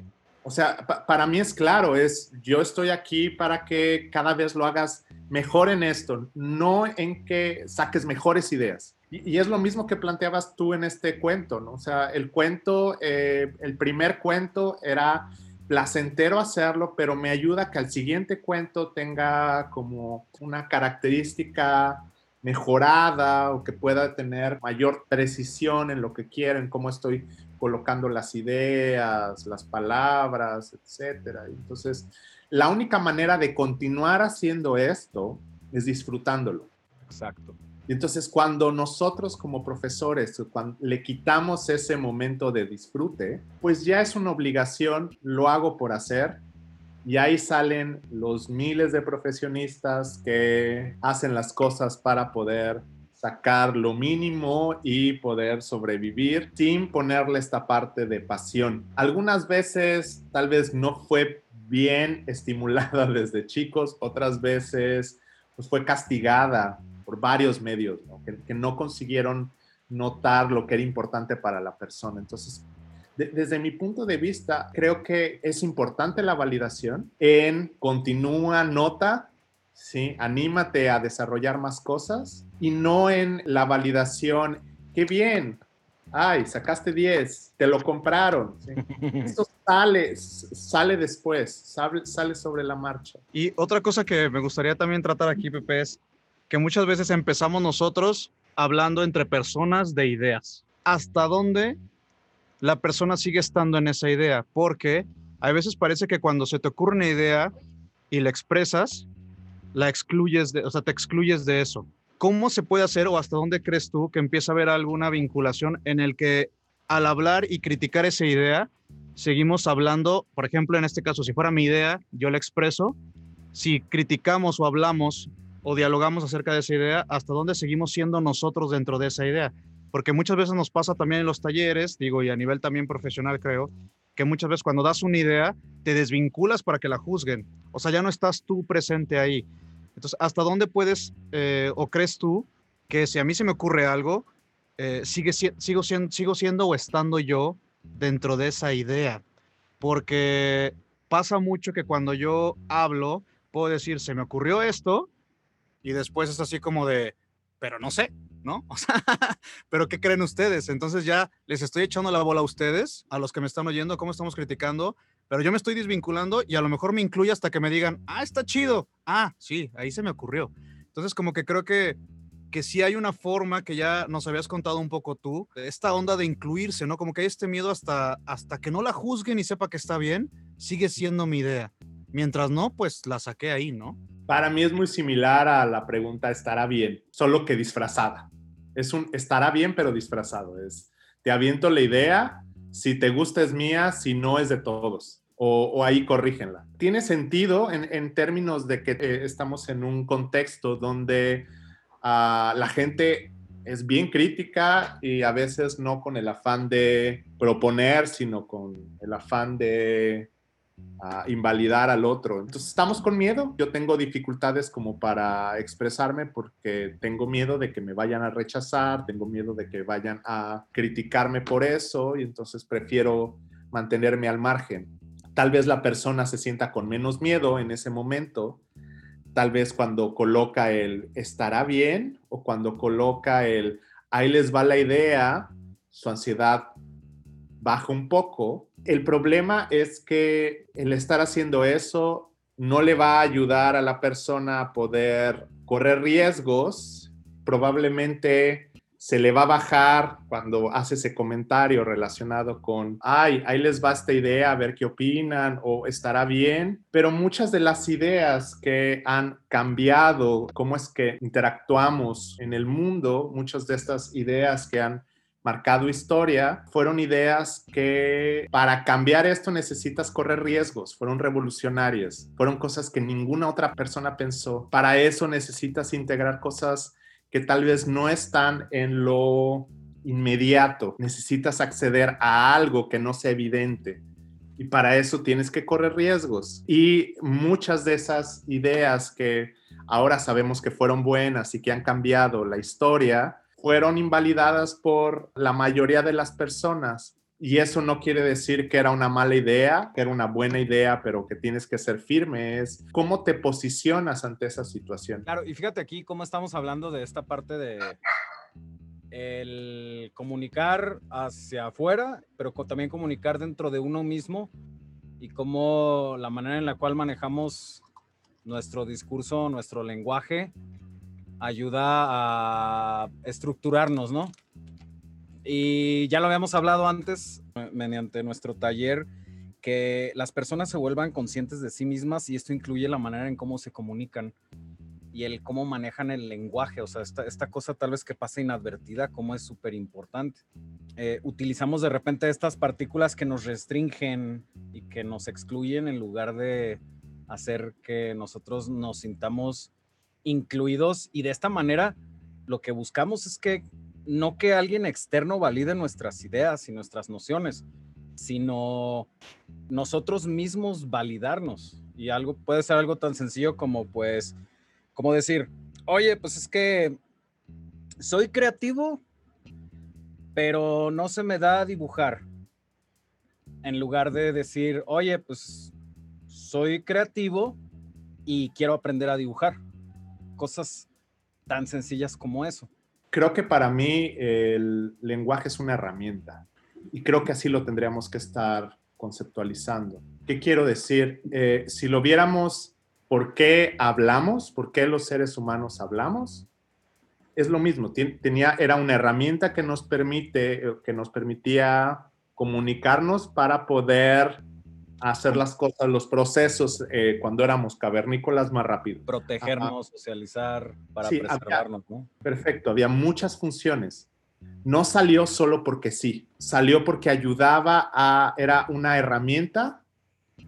O sea, para mí es claro, es yo estoy aquí para que cada vez lo hagas mejor en esto, no en que saques mejores ideas. Y, es lo mismo que planteabas tú en este cuento, ¿no? O sea, el cuento, eh, el primer cuento era placentero hacerlo, pero me ayuda que al siguiente cuento tenga como una característica mejorada o que pueda tener mayor precisión en lo que quiero, en cómo estoy colocando las ideas, las palabras, etcétera. Entonces, la única manera de continuar haciendo esto es disfrutándolo. Exacto. Y entonces cuando nosotros como profesores cuando le quitamos ese momento de disfrute, pues ya es una obligación, lo hago por hacer. Y ahí salen los miles de profesionistas que hacen las cosas para poder sacar lo mínimo y poder sobrevivir sin ponerle esta parte de pasión. Algunas veces tal vez no fue bien estimulada desde chicos, otras veces pues fue castigada por varios medios Que, no consiguieron notar lo que era importante para la persona. Entonces, desde mi punto de vista, creo que es importante la validación en continúa nota ¿sí? Anímate a desarrollar más cosas y no en la validación. ¡Qué bien! ¡Ay, sacaste 10! ¡Te lo compraron! Esto sale, sale después, sale, sale sobre la marcha. Y otra cosa que me gustaría también tratar aquí, Pepe, es que muchas veces empezamos nosotros hablando entre personas de ideas. ¿Hasta dónde la persona sigue estando en esa idea? Porque a veces parece que cuando se te ocurre una idea y la expresas, la excluyes, de, o sea, te excluyes de eso. ¿Cómo se puede hacer o hasta dónde crees tú que empieza a haber alguna vinculación en el que al hablar y criticar esa idea, seguimos hablando, por ejemplo, en este caso, si fuera mi idea, yo la expreso, si criticamos o hablamos o dialogamos acerca de esa idea, hasta dónde seguimos siendo nosotros dentro de esa idea. Porque muchas veces nos pasa también en los talleres, digo, y a nivel también profesional creo, que muchas veces cuando das una idea, te desvinculas para que la juzguen. O sea, ya no estás tú presente ahí. Entonces, ¿hasta dónde puedes eh, o crees tú que si a mí se me ocurre algo, eh, sigue, sigo, siendo, sigo siendo o estando yo dentro de esa idea? Porque pasa mucho que cuando yo hablo, puedo decir, se me ocurrió esto, y después es así como de, pero no sé, ¿no? O sea, pero ¿qué creen ustedes? Entonces ya les estoy echando la bola a ustedes, a los que me están oyendo, cómo estamos criticando, pero yo me estoy desvinculando y a lo mejor me incluye hasta que me digan, ah, está chido, ah, sí, ahí se me ocurrió. Entonces, como que creo que, que sí hay una forma que ya nos habías contado un poco tú, esta onda de incluirse, ¿no? Como que hay este miedo hasta, hasta que no la juzguen y sepa que está bien, sigue siendo mi idea. Mientras no, pues la saqué ahí, ¿no? Para mí es muy similar a la pregunta estará bien, solo que disfrazada. Es un estará bien, pero disfrazado. Es te aviento la idea, si te gusta es mía, si no es de todos. O, ahí corrígenla. Tiene sentido en, términos de que eh, estamos en un contexto donde ah, la gente es bien crítica y a veces no con el afán de proponer, sino con el afán de invalidar al otro. Entonces estamos con miedo. Yo tengo dificultades como para expresarme porque tengo miedo de que me vayan a rechazar, tengo miedo de que vayan a criticarme por eso y entonces prefiero mantenerme al margen. Tal vez la persona se sienta con menos miedo en ese momento. Tal vez cuando coloca el estará bien o cuando coloca el ahí les va la idea, su ansiedad baja un poco el problema es que el estar haciendo eso no le va a ayudar a la persona a poder correr riesgos. Probablemente se le va a bajar cuando hace ese comentario relacionado con, ay, ahí les va esta idea, a ver qué opinan o estará bien. Pero muchas de las ideas que han cambiado cómo es que interactuamos en el mundo, muchas de estas ideas que han marcado historia, fueron ideas que para cambiar esto necesitas correr riesgos, fueron revolucionarias, fueron cosas que ninguna otra persona pensó. Para eso necesitas integrar cosas que tal vez no están en lo inmediato, necesitas acceder a algo que no sea evidente. Y para eso tienes que correr riesgos. Y muchas de esas ideas que ahora sabemos que fueron buenas y que han cambiado la historia, fueron invalidadas por la mayoría de las personas. Y eso no quiere decir que era una mala idea, que era una buena idea, pero que tienes que ser firme. Es cómo te posicionas ante esa situación. Claro, y fíjate aquí cómo estamos hablando de esta parte de el comunicar hacia afuera, pero también comunicar dentro de uno mismo y cómo la manera en la cual manejamos nuestro discurso, nuestro lenguaje, ayuda a estructurarnos, ¿no? Y ya lo habíamos hablado antes mediante nuestro taller, que las personas se vuelvan conscientes de sí mismas y esto incluye la manera en cómo se comunican y el cómo manejan el lenguaje, o sea, esta, cosa tal vez que pasa inadvertida, como es súper importante. Eh, utilizamos de repente estas partículas que nos restringen y que nos excluyen en lugar de hacer que nosotros nos sintamos incluidos y de esta manera lo que buscamos es que no que alguien externo valide nuestras ideas y nuestras nociones, sino nosotros mismos validarnos. Y algo puede ser algo tan sencillo como pues, como decir, oye, pues es que soy creativo, pero no se me da dibujar. En lugar de decir, oye, pues soy creativo y quiero aprender a dibujar cosas tan sencillas como eso. Creo que para mí el lenguaje es una herramienta y creo que así lo tendríamos que estar conceptualizando. ¿Qué quiero decir? Eh, si lo viéramos, ¿por qué hablamos? ¿Por qué los seres humanos hablamos? Es lo mismo, tenía, era una herramienta que nos, permite, que nos permitía comunicarnos para poder hacer las cosas, los procesos eh, cuando éramos cavernícolas más rápido. Protegernos, socializar, para preservarnos, ¿no? Perfecto, había muchas funciones. No salió solo porque sí, salió porque ayudaba a, era una herramienta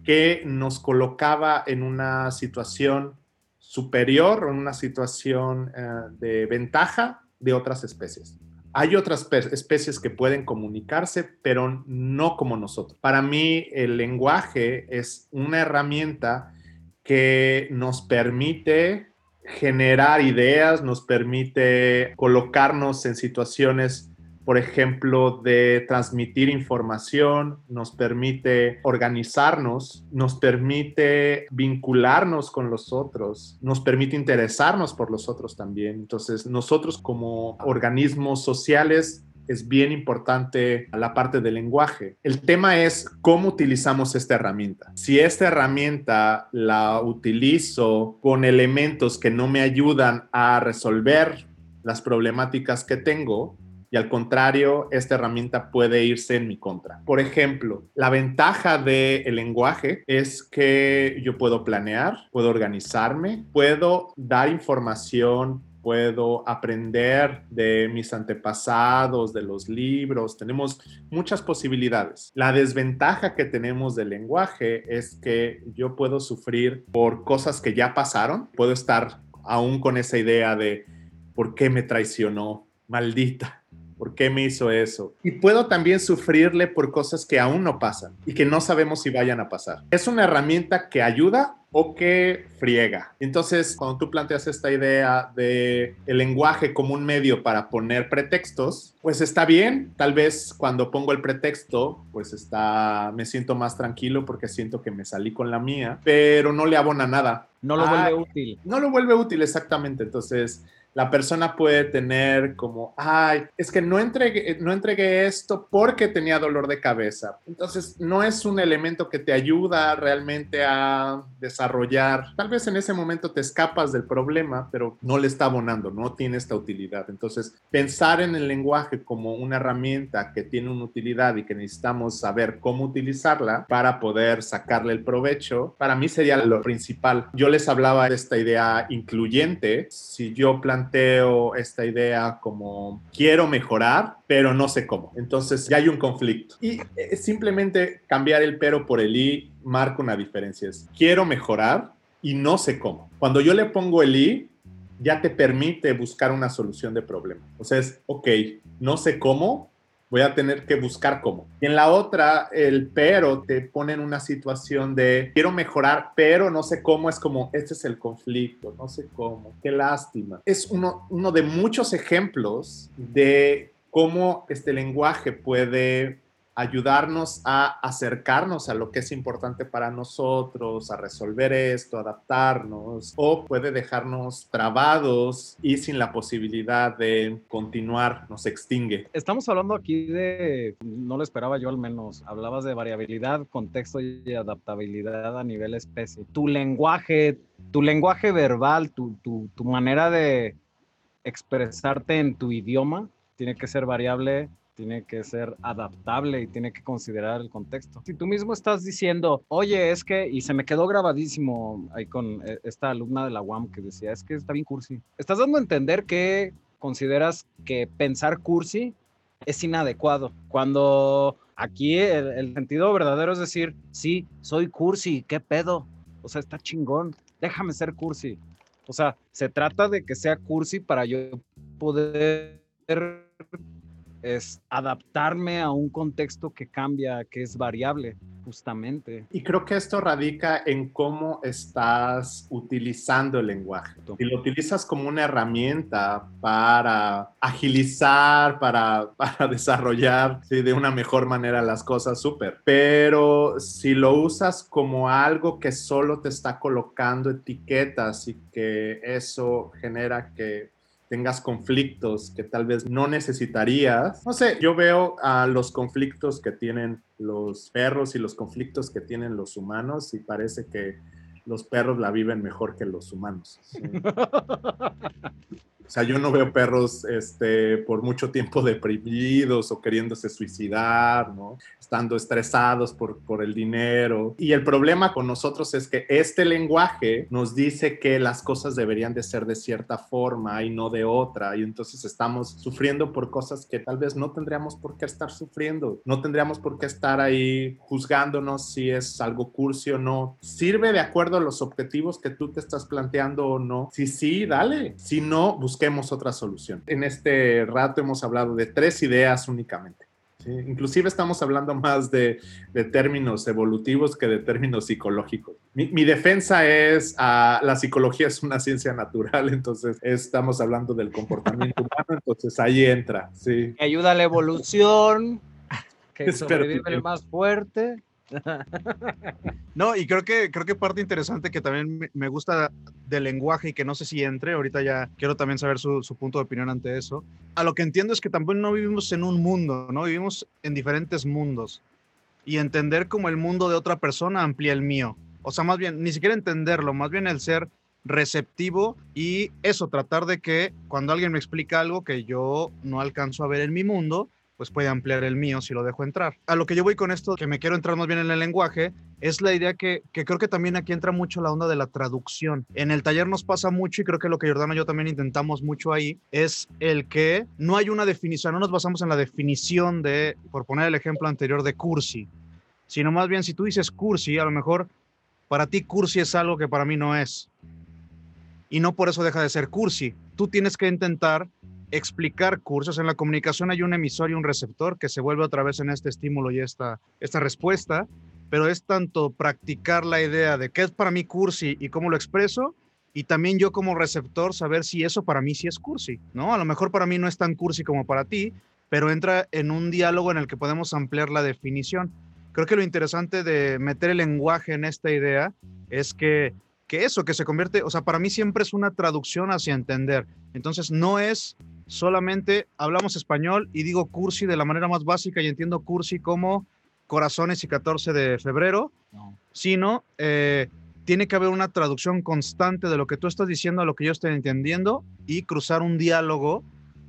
que nos colocaba en una situación superior, en una situación eh, de ventaja de otras especies. Hay otras especies que pueden comunicarse, pero no como nosotros. Para mí, el lenguaje es una herramienta que nos permite generar ideas, nos permite colocarnos en situaciones por ejemplo, de transmitir información, nos permite organizarnos, nos permite vincularnos con los otros, nos permite interesarnos por los otros también. Entonces, nosotros como organismos sociales es bien importante la parte del lenguaje. El tema es cómo utilizamos esta herramienta. Si esta herramienta la utilizo con elementos que no me ayudan a resolver las problemáticas que tengo, y al contrario, esta herramienta puede irse en mi contra. Por ejemplo, la ventaja del lenguaje es que yo puedo planear, puedo organizarme, puedo dar información puedo aprender de mis antepasados, de los libros, tenemos muchas posibilidades. La desventaja que tenemos del lenguaje es que yo puedo sufrir por cosas que ya pasaron, puedo estar aún con esa idea de por qué me traicionó, maldita. ¿Por qué me hizo eso? Y puedo también sufrirle por cosas que aún no pasan y que no sabemos si vayan a pasar. Es una herramienta que ayuda o que friega. Entonces, cuando tú planteas esta idea de el lenguaje como un medio para poner pretextos, pues está bien. Tal vez cuando pongo el pretexto, pues está, me siento más tranquilo porque siento que me salí con la mía, pero no le abona nada. No lo vuelve útil. No lo vuelve útil, exactamente. Entonces, la persona puede tener como, ay, es que no entregué, no entregué esto porque tenía dolor de cabeza. Entonces, no es un elemento que te ayuda realmente a desarrollar. Tal vez en ese momento te escapas del problema, pero no le está abonando, no tiene esta utilidad. Entonces, pensar en el lenguaje como una herramienta que tiene una utilidad y que necesitamos saber cómo utilizarla para poder sacarle el provecho, para mí sería lo principal. Yo les hablaba de esta idea incluyente. Si yo planteo planteo esta idea como quiero mejorar, pero no sé cómo. Entonces ya hay un conflicto. Y eh, simplemente cambiar el pero por el i marca una diferencia. Es quiero mejorar y no sé cómo. Cuando yo le pongo el i, ya te permite buscar una solución de problema. O sea, es, ok, no sé cómo, voy a tener que buscar cómo. Y en la otra, el pero te pone en una situación de quiero mejorar, pero no sé cómo, es como, este es el conflicto, no sé cómo, qué lástima. Es uno, uno de muchos ejemplos de cómo este lenguaje puede ayudarnos a acercarnos a lo que es importante para nosotros, a resolver esto, adaptarnos, o puede dejarnos trabados y sin la posibilidad de continuar, nos extingue. Estamos hablando aquí de, no lo esperaba yo al menos, hablabas de variabilidad, contexto y adaptabilidad a nivel especie. Tu lenguaje, tu lenguaje verbal, tu, tu, tu manera de expresarte en tu idioma tiene que ser variable tiene que ser adaptable y tiene que considerar el contexto. Si tú mismo estás diciendo, oye, es que, y se me quedó grabadísimo ahí con eh, esta alumna de la UAM que decía, es que está bien cursi. Estás dando a entender que consideras que pensar cursi es inadecuado. Cuando aquí el, el sentido verdadero es decir, sí, soy cursi, ¿qué pedo? O sea, está chingón, déjame ser cursi. O sea, se trata de que sea cursi para yo poder es adaptarme a un contexto que cambia, que es variable, justamente. Y creo que esto radica en cómo estás utilizando el lenguaje. Si lo utilizas como una herramienta para agilizar, para, para desarrollar de una mejor manera las cosas, súper. Pero si lo usas como algo que solo te está colocando etiquetas y que eso genera que tengas conflictos que tal vez no necesitarías. No sé, yo veo a los conflictos que tienen los perros y los conflictos que tienen los humanos y parece que los perros la viven mejor que los humanos. O sea, yo no veo perros este, por mucho tiempo deprimidos o queriéndose suicidar, ¿no? Estando estresados por, por el dinero. Y el problema con nosotros es que este lenguaje nos dice que las cosas deberían de ser de cierta forma y no de otra. Y entonces estamos sufriendo por cosas que tal vez no tendríamos por qué estar sufriendo. No tendríamos por qué estar ahí juzgándonos si es algo cursi o no. ¿Sirve de acuerdo a los objetivos que tú te estás planteando o no? Si sí, dale. Si no, busca busquemos otra solución. En este rato hemos hablado de tres ideas únicamente. Inclusive estamos hablando más de, términos evolutivos que de términos psicológicos. Mi, defensa es, uh, la psicología es una ciencia natural, entonces estamos hablando del comportamiento humano, entonces ahí entra. Sí. ayuda a la evolución, que sobrevive el más fuerte. No, y creo que, creo que parte interesante que también me- gusta del lenguaje y que no sé si entre, ahorita ya quiero también saber su, su punto de opinión ante eso. A lo que entiendo es que también no vivimos en un mundo, ¿no? Vivimos en diferentes mundos. Y entender como el mundo de otra persona amplía el mío. O sea, más bien, ni siquiera entenderlo, más bien el ser receptivo y eso, tratar de que cuando alguien me explica algo que yo no alcanzo a ver en mi mundo, pues puede ampliar el mío si lo dejo entrar. A lo que yo voy con esto, que me quiero entrar más bien en el lenguaje, es la idea que, que creo que también aquí entra mucho la onda de la traducción. En el taller nos pasa mucho y creo que lo que Jordano y yo también intentamos mucho ahí es el que no hay una definición, no nos basamos en la definición de, por poner el ejemplo anterior, de cursi, sino más bien si tú dices cursi, a lo mejor para ti cursi es algo que para mí no es. Y no por eso deja de ser cursi. Tú tienes que intentar explicar cursos. En la comunicación hay un emisor y un receptor que se vuelve otra vez en este estímulo y esta, esta respuesta, pero es tanto practicar la idea de qué es para mí cursi y cómo lo expreso, y también yo como receptor saber si eso para mí sí es cursi, ¿no? A lo mejor para mí no es tan cursi como para ti, pero entra en un diálogo en el que podemos ampliar la definición. Creo que lo interesante de meter el lenguaje en esta idea es que, que eso, que se convierte, o sea, para mí siempre es una traducción hacia entender. Entonces no es solamente hablamos español y digo cursi de la manera más básica y entiendo cursi como corazones y 14 de febrero, No. sino eh, tiene que haber una traducción constante de lo que tú estás diciendo a lo que yo estoy entendiendo y cruzar un diálogo,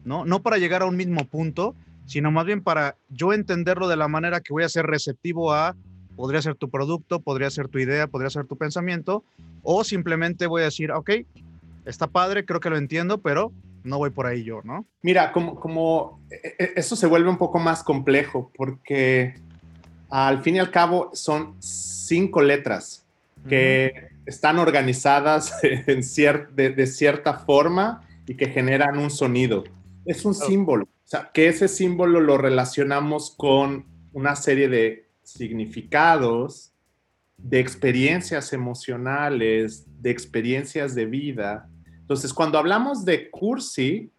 ¿no? No para llegar a un mismo punto, sino más bien para yo entenderlo de la manera que voy a ser receptivo a, podría ser tu producto, podría ser tu idea, podría ser tu pensamiento, o simplemente voy a decir, ok, está padre, creo que lo entiendo, pero no voy por ahí yo, ¿no? Mira, como, como e- e- eso se vuelve un poco más complejo porque al fin y al cabo son cinco letras que están organizadas en cier- de, de cierta forma y que generan un sonido. Es un símbolo. O sea, que ese símbolo lo relacionamos con una serie de significados, de experiencias emocionales, de experiencias de vida. Entonces, cuando hablamos de cursi,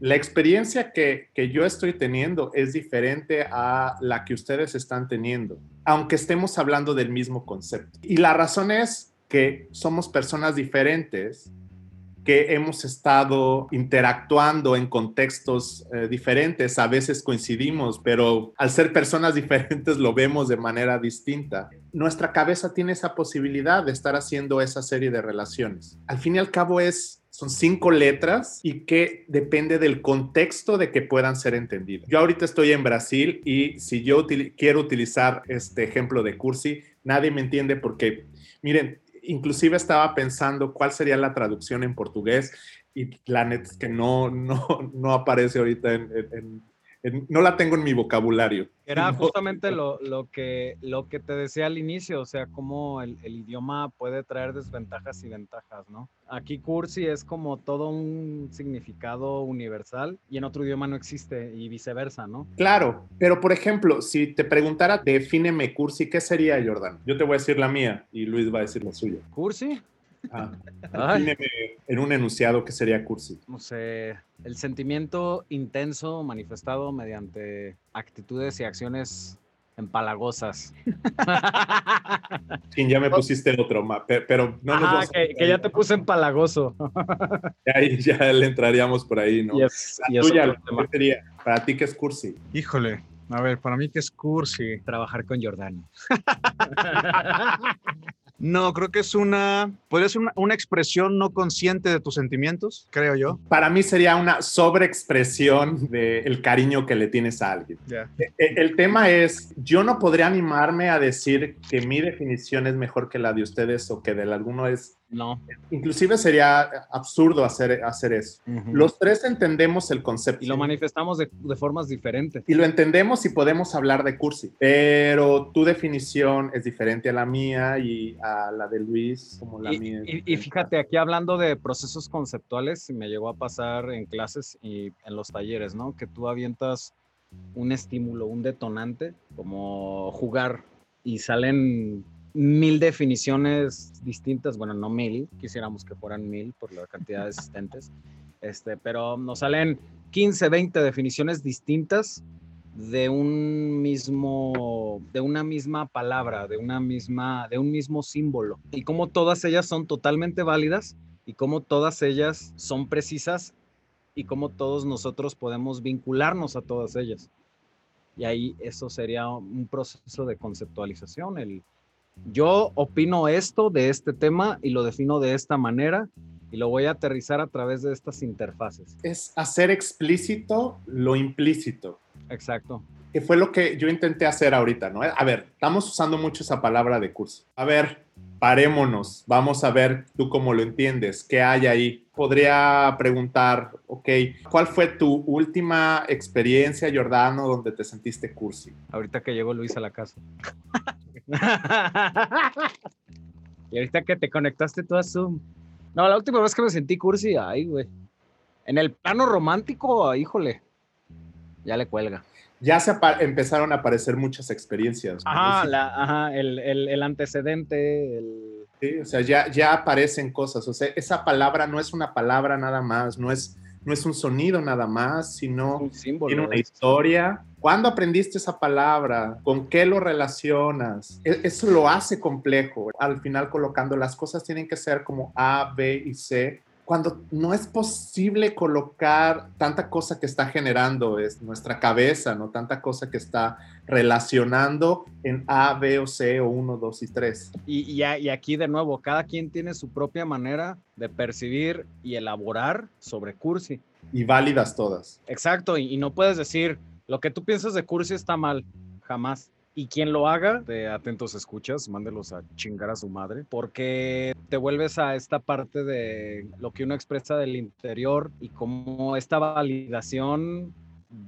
la experiencia que, que yo estoy teniendo es diferente a la que ustedes están teniendo, aunque estemos hablando del mismo concepto. Y la razón es que somos personas diferentes que hemos estado interactuando en contextos eh, diferentes, a veces coincidimos, pero al ser personas diferentes lo vemos de manera distinta. Nuestra cabeza tiene esa posibilidad de estar haciendo esa serie de relaciones. Al fin y al cabo es son cinco letras y que depende del contexto de que puedan ser entendidas. Yo ahorita estoy en Brasil y si yo util quiero utilizar este ejemplo de cursi, nadie me entiende porque, miren, inclusive estaba pensando cuál sería la traducción en portugués y la que no, no, no aparece ahorita en, no la tengo en mi vocabulario. Era justamente lo, lo, que, lo que te decía al inicio, o sea, cómo el, el, idioma puede traer desventajas y ventajas, ¿no? Aquí cursi es como todo un significado universal y en otro idioma no existe y viceversa, ¿no? Claro, pero por ejemplo, si te preguntara, defíneme cursi, ¿qué sería, Jordan? Yo te voy a decir la mía y Luis va a decir la suya. ¿Cursi? Ah, en un enunciado qué sería cursi. No sé, el sentimiento intenso manifestado mediante actitudes y acciones empalagosas. Sí, ya me pusiste otro, pero no nos Ajá, vamos que, que, ya te puse empalagoso. Ahí ya le entraríamos por ahí, ¿no? Para ti, ¿qué es cursi? Híjole, a ver, para mí, ¿qué es cursi? Trabajar con Jordano. No, creo que es una, podría ser una, una, expresión no consciente de tus sentimientos, creo yo. Para mí sería una sobreexpresión del cariño que le tienes a alguien. Yeah. El, el, tema es, yo no podría animarme a decir que mi definición es mejor que la de ustedes o que del alguno es... No. Inclusive sería absurdo hacer, hacer eso. Uh -huh. Los tres entendemos el concepto. Y lo manifestamos de, de, formas diferentes. Y lo entendemos y podemos hablar de cursi, pero tu definición es diferente a la mía y a la de Luis como la y, mía. Y, y, fíjate, aquí hablando de procesos conceptuales, me llegó a pasar en clases y en los talleres, ¿no? Que tú avientas un estímulo, un detonante, como jugar, y salen mil definiciones distintas, bueno, no mil, quisiéramos que fueran mil por la cantidad de asistentes, este, pero nos salen 15, 20 definiciones distintas de un mismo, de una misma palabra, de una misma, de un mismo símbolo. Y como todas ellas son totalmente válidas y como todas ellas son precisas y como todos nosotros podemos vincularnos a todas ellas. Y ahí eso sería un proceso de conceptualización. El, yo opino esto de este tema y lo defino de esta manera y lo voy a aterrizar a través de estas interfaces. Es hacer explícito lo implícito. Exacto. Que fue lo que yo intenté hacer ahorita, ¿no? A ver, estamos usando mucho esa palabra de curso. A ver, parémonos, vamos a ver tú cómo lo entiendes, qué hay ahí. Podría preguntar, ok, ¿cuál fue tu última experiencia, Jordano, donde te sentiste cursi? Ahorita que llegó Luis a la casa. y ahorita que te conectaste tú a Zoom. No, la última vez que me sentí cursi, ay, güey. En el plano romántico, híjole, ya le cuelga. Ya se empezaron a aparecer muchas experiencias. Ajá, ajá el, el, el, antecedente, el... Sí, o sea, ya, ya aparecen cosas. O sea, esa palabra no es una palabra nada más, no es, no es un sonido nada más, sino un símbolo, tiene una historia. ¿Cuándo aprendiste esa palabra? ¿Con qué lo relacionas? E, eso lo hace complejo. Al final colocando las cosas tienen que ser como A, B y C cuando no es posible colocar tanta cosa que está generando es nuestra cabeza, ¿no? Tanta cosa que está relacionando en A, B o C o 1, 2 y 3. Y, y, aquí de nuevo, cada quien tiene su propia manera de percibir y elaborar sobre Cursi. Y válidas todas. Exacto, y, y no puedes decir, lo que tú piensas de Cursi está mal, jamás. Y quien lo haga, de atentos escuchas, mándelos a chingar a su madre, porque te vuelves a esta parte de lo que uno expresa del interior y cómo esta validación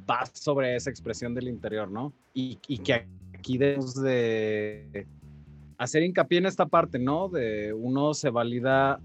va sobre esa expresión del interior, ¿no? Y, y que aquí debemos de hacer hincapié en esta parte, ¿no? De uno se valida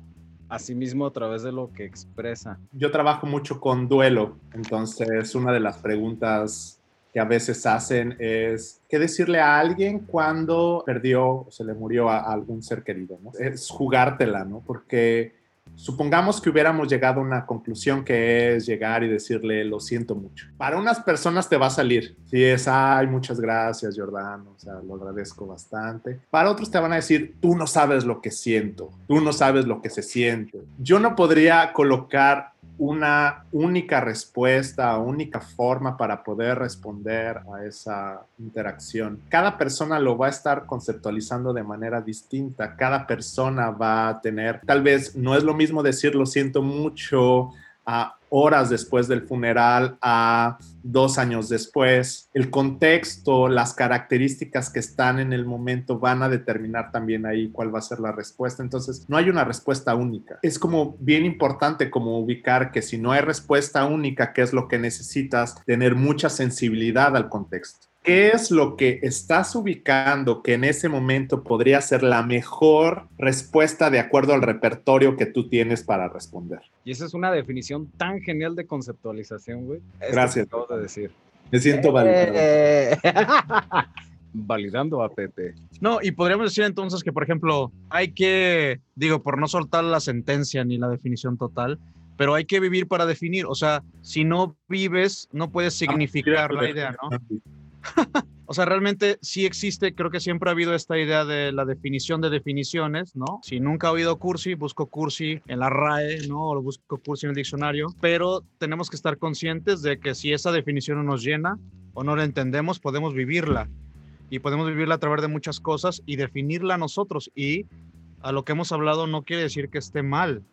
a sí mismo a través de lo que expresa. Yo trabajo mucho con duelo, entonces una de las preguntas que a veces hacen es qué decirle a alguien cuando perdió o se le murió a, algún ser querido. Es jugártela, ¿no? Porque supongamos que hubiéramos llegado a una conclusión que es llegar y decirle lo siento mucho. Para unas personas te va a salir, si es, ay, muchas gracias, Jordano, o sea, lo agradezco bastante. Para otros te van a decir, tú no sabes lo que siento, tú no sabes lo que se siente. Yo no podría colocar una única respuesta, única forma para poder responder a esa interacción. Cada persona lo va a estar conceptualizando de manera distinta. Cada persona va a tener, tal vez no es lo mismo decir lo siento mucho a horas después del funeral a dos años después. El contexto, las características que están en el momento van a determinar también ahí cuál va a ser la respuesta. Entonces, no hay una respuesta única. Es como bien importante como ubicar que si no hay respuesta única, ¿qué es lo que necesitas? Tener mucha sensibilidad al contexto. ¿Qué es lo que estás ubicando que en ese momento podría ser la mejor respuesta de acuerdo al repertorio que tú tienes para responder? Y esa es una definición tan genial de conceptualización, güey. Gracias. Acabo de decir. Me siento validado. Eh. Validando a Pepe. No, y podríamos decir entonces que, por ejemplo, hay que, digo, por no soltar la sentencia ni la definición total, pero hay que vivir para definir. O sea, si no vives, no puedes significar la idea, ¿no? o sea, realmente sí existe, creo que siempre ha habido esta idea de la definición de definiciones, ¿no? Si nunca ha oído cursi, busco cursi en la RAE, ¿no? O busco cursi en el diccionario, pero tenemos que estar conscientes de que si esa definición no nos llena o no la entendemos, podemos vivirla. Y podemos vivirla a través de muchas cosas y definirla nosotros. Y a lo que hemos hablado no quiere decir que esté mal,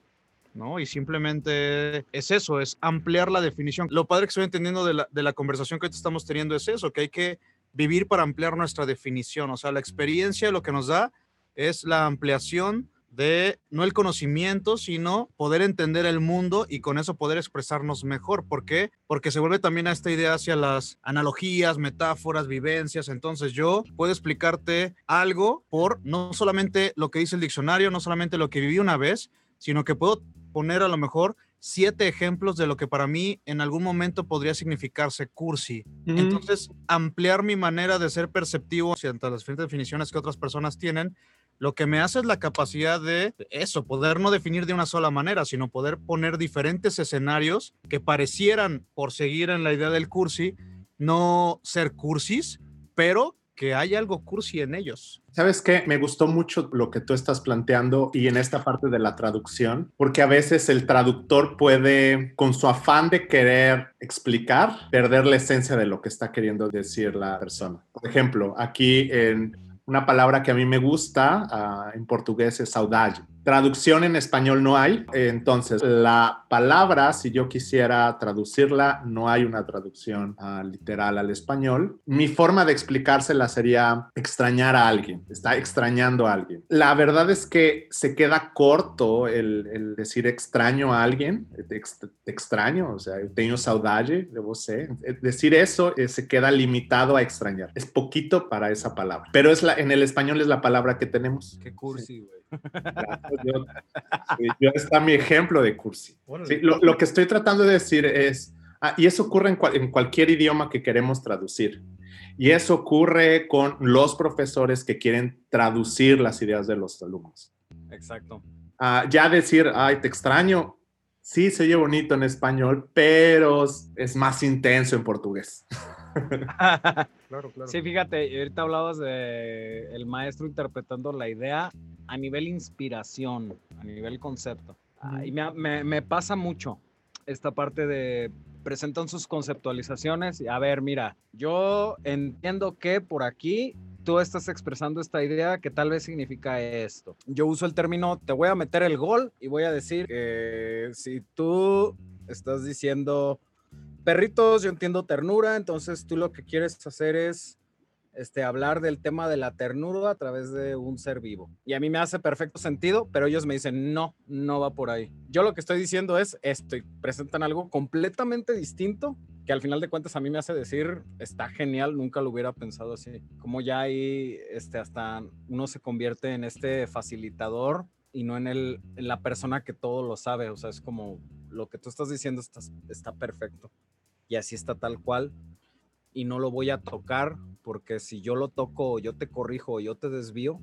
¿no? Y simplemente es eso, es ampliar la definición. Lo padre que estoy entendiendo de la, de la conversación que estamos teniendo es eso, que hay que vivir para ampliar nuestra definición, o sea, la experiencia lo que nos da es la ampliación de no el conocimiento, sino poder entender el mundo y con eso poder expresarnos mejor. ¿Por qué? Porque se vuelve también a esta idea hacia las analogías, metáforas, vivencias. Entonces yo puedo explicarte algo por no solamente lo que dice el diccionario, no solamente lo que viví una vez, sino que puedo poner a lo mejor siete ejemplos de lo que para mí en algún momento podría significarse cursi. Entonces, ampliar mi manera de ser perceptivo ante las diferentes definiciones que otras personas tienen, lo que me hace es la capacidad de eso, poder no definir de una sola manera, sino poder poner diferentes escenarios que parecieran, por seguir en la idea del cursi, no ser cursis, pero que hay algo cursi en ellos. ¿Sabes qué? Me gustó mucho lo que tú estás planteando y en esta parte de la traducción, porque a veces el traductor puede, con su afán de querer explicar, perder la esencia de lo que está queriendo decir la persona. Por ejemplo, aquí en una palabra que a mí me gusta uh, en portugués es saudade. Traducción en español no hay, entonces la palabra, si yo quisiera traducirla, no hay una traducción uh, literal al español. Mi forma de explicársela sería extrañar a alguien, está extrañando a alguien. La verdad es que se queda corto el, decir extraño a alguien, ex, extraño, o sea, tengo saudade de você. Decir eso eh, se queda limitado a extrañar. Es poquito para esa palabra, pero es la, en el español es la palabra que tenemos. Qué cursi, güey. Yo, yo, está mi ejemplo de cursi. Sí, lo, lo, que estoy tratando de decir es, ah, y eso ocurre en, cual, en, cualquier idioma que queremos traducir. Y eso ocurre con los profesores que quieren traducir las ideas de los alumnos. Exacto. Ah, ya decir, ay, te extraño, sí se oye bonito en español, pero es más intenso en portugués. claro, claro. Sí, fíjate, ahorita hablabas de el maestro interpretando la idea a nivel inspiración, a nivel concepto. Y me, me, me, pasa mucho esta parte de presentan sus conceptualizaciones y a ver, mira, yo entiendo que por aquí tú estás expresando esta idea que tal vez significa esto. Yo uso el término, te voy a meter el gol y voy a decir que si tú estás diciendo perritos, yo entiendo ternura, entonces tú lo que quieres hacer es este, hablar del tema de la ternura a través de un ser vivo. Y a mí me hace perfecto sentido, pero ellos me dicen, no, no va por ahí. Yo lo que estoy diciendo es esto y presentan algo completamente distinto que al final de cuentas a mí me hace decir, está genial, nunca lo hubiera pensado así. Como ya ahí este, hasta uno se convierte en este facilitador y no en, el, la persona que todo lo sabe. O sea, es como lo que tú estás diciendo está, está perfecto. Y así está tal cual y no lo voy a tocar porque si yo lo toco, yo te corrijo, yo te desvío,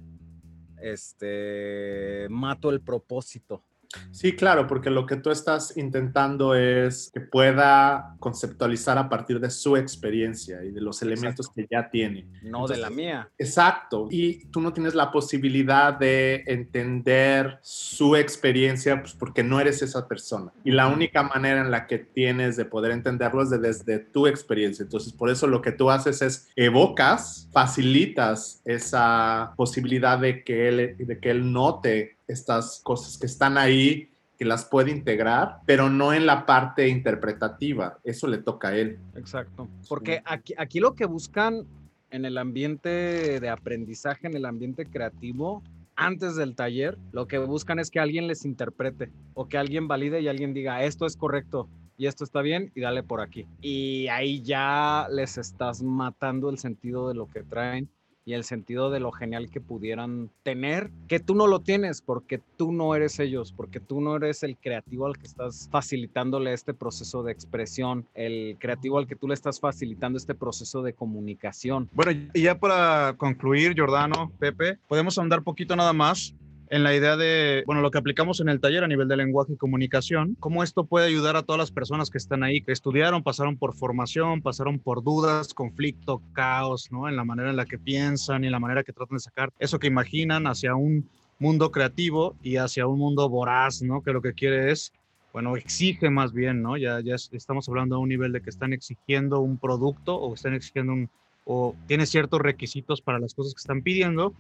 este, mato el propósito Sí, claro, porque lo que tú estás intentando es que pueda conceptualizar a partir de su experiencia y de los elementos exacto. que ya tiene. No Entonces, de la mía. Exacto. Y tú no tienes la posibilidad de entender su experiencia pues, porque no eres esa persona. Y la única manera en la que tienes de poder entenderlo es de, desde tu experiencia. Entonces, por eso lo que tú haces es evocas, facilitas esa posibilidad de que él, de que él note estas cosas que están ahí, que las puede integrar, pero no en la parte interpretativa. Eso le toca a él. Exacto. Porque aquí, aquí lo que buscan en el ambiente de aprendizaje, en el ambiente creativo, antes del taller, lo que buscan es que alguien les interprete o que alguien valide y alguien diga, esto es correcto y esto está bien y dale por aquí. Y ahí ya les estás matando el sentido de lo que traen y el sentido de lo genial que pudieran tener, que tú no lo tienes porque tú no eres ellos, porque tú no eres el creativo al que estás facilitándole este proceso de expresión, el creativo al que tú le estás facilitando este proceso de comunicación. Bueno, y ya para concluir, Jordano, Pepe, podemos andar poquito nada más en la idea de, bueno, lo que aplicamos en el taller a nivel de lenguaje y comunicación, cómo esto puede ayudar a todas las personas que están ahí, que estudiaron, pasaron por formación, pasaron por dudas, conflicto, caos, ¿no? En la manera en la que piensan y la manera que tratan de sacar eso que imaginan hacia un mundo creativo y hacia un mundo voraz, ¿no? Que lo que quiere es bueno, exige más bien, ¿no? Ya, ya estamos hablando a un nivel de que están exigiendo un producto o están exigiendo un, o tiene ciertos requisitos para las cosas que están pidiendo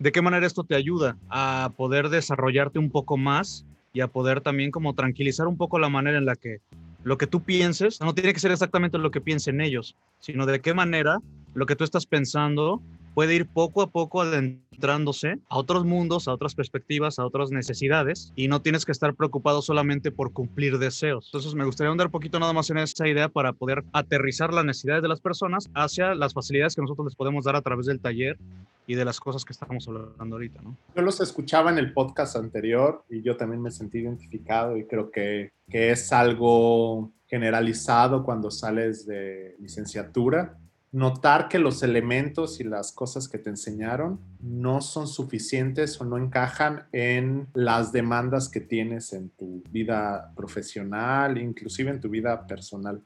¿De qué manera esto te ayuda a poder desarrollarte un poco más y a poder también como tranquilizar un poco la manera en la que lo que tú pienses no tiene que ser exactamente lo que piensen ellos, sino de qué manera lo que tú estás pensando puede ir poco a poco adentrándose a otros mundos, a otras perspectivas, a otras necesidades y no tienes que estar preocupado solamente por cumplir deseos. Entonces me gustaría andar un poquito nada más en esa idea para poder aterrizar las necesidades de las personas hacia las facilidades que nosotros les podemos dar a través del taller y de las cosas que estamos hablando ahorita, ¿no? Yo los escuchaba en el podcast anterior y yo también me sentí identificado y creo que, que es algo generalizado cuando sales de licenciatura notar que los elementos y las cosas que te enseñaron no son suficientes o no encajan en las demandas que tienes en tu vida profesional, inclusive en tu vida personal.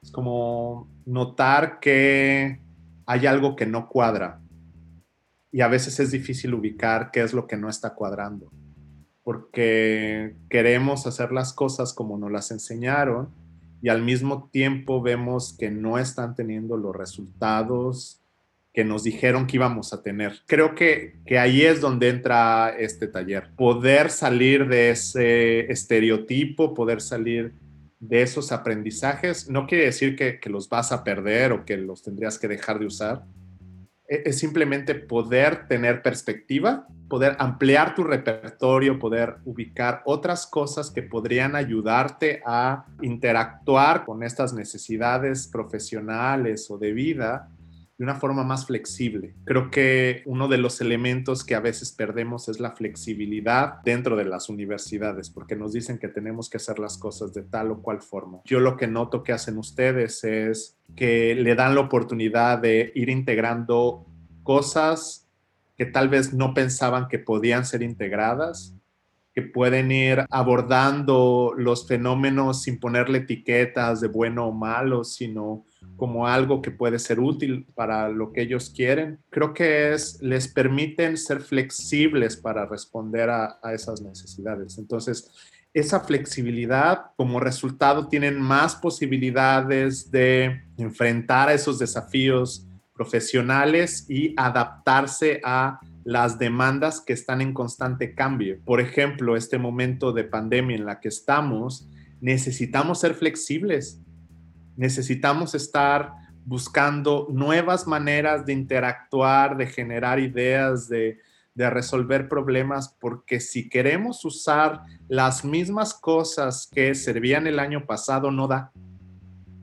Es como notar que hay algo que no cuadra. Y a veces es difícil ubicar qué es lo que no está cuadrando. Porque queremos hacer las cosas como nos las enseñaron y al mismo tiempo vemos que no están teniendo los resultados que nos dijeron que íbamos a tener. Creo que, que ahí es donde entra este taller. Poder salir de ese estereotipo, poder salir de esos aprendizajes, no quiere decir que, que los vas a perder o que los tendrías que dejar de usar. E, es simplemente poder tener perspectiva, poder ampliar tu repertorio, poder ubicar otras cosas que podrían ayudarte a interactuar con estas necesidades profesionales o de vida de una forma más flexible. Creo que uno de los elementos que a veces perdemos es la flexibilidad dentro de las universidades, porque nos dicen que tenemos que hacer las cosas de tal o cual forma. Yo lo que noto que hacen ustedes es que le dan la oportunidad de ir integrando cosas que tal vez no pensaban que podían ser integradas que pueden ir abordando los fenómenos sin ponerle etiquetas de bueno o malo, sino como algo que puede ser útil para lo que ellos quieren. Creo que es, les permiten ser flexibles para responder a, esas necesidades. Entonces, esa flexibilidad como resultado tienen más posibilidades de enfrentar a esos desafíos profesionales y adaptarse a las demandas que están en constante cambio. Por ejemplo, este momento de pandemia en la que estamos, necesitamos ser flexibles necesitamos estar buscando nuevas maneras de interactuar, de generar ideas, de, resolver problemas, porque si queremos usar las mismas cosas que servían el año pasado, no da.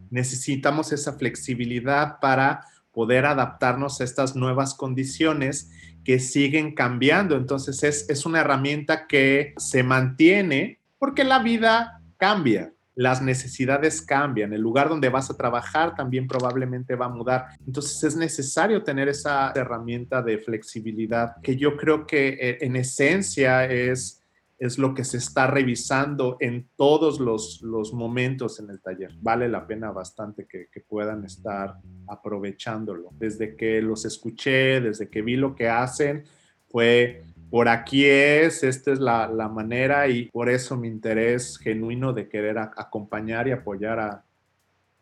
Necesitamos esa flexibilidad para poder adaptarnos a estas nuevas condiciones que siguen cambiando. Entonces es, es una herramienta que se mantiene porque la vida cambia las necesidades cambian, el lugar donde vas a trabajar también probablemente va a mudar. Entonces es necesario tener esa herramienta de flexibilidad que yo creo que eh, en esencia es, es lo que se está revisando en todos los, momentos en el taller. Vale la pena bastante que, que puedan estar aprovechándolo. Desde que los escuché, desde que vi lo que hacen, fue por aquí es, esta es la, manera y por eso mi interés genuino de querer acompañar y apoyar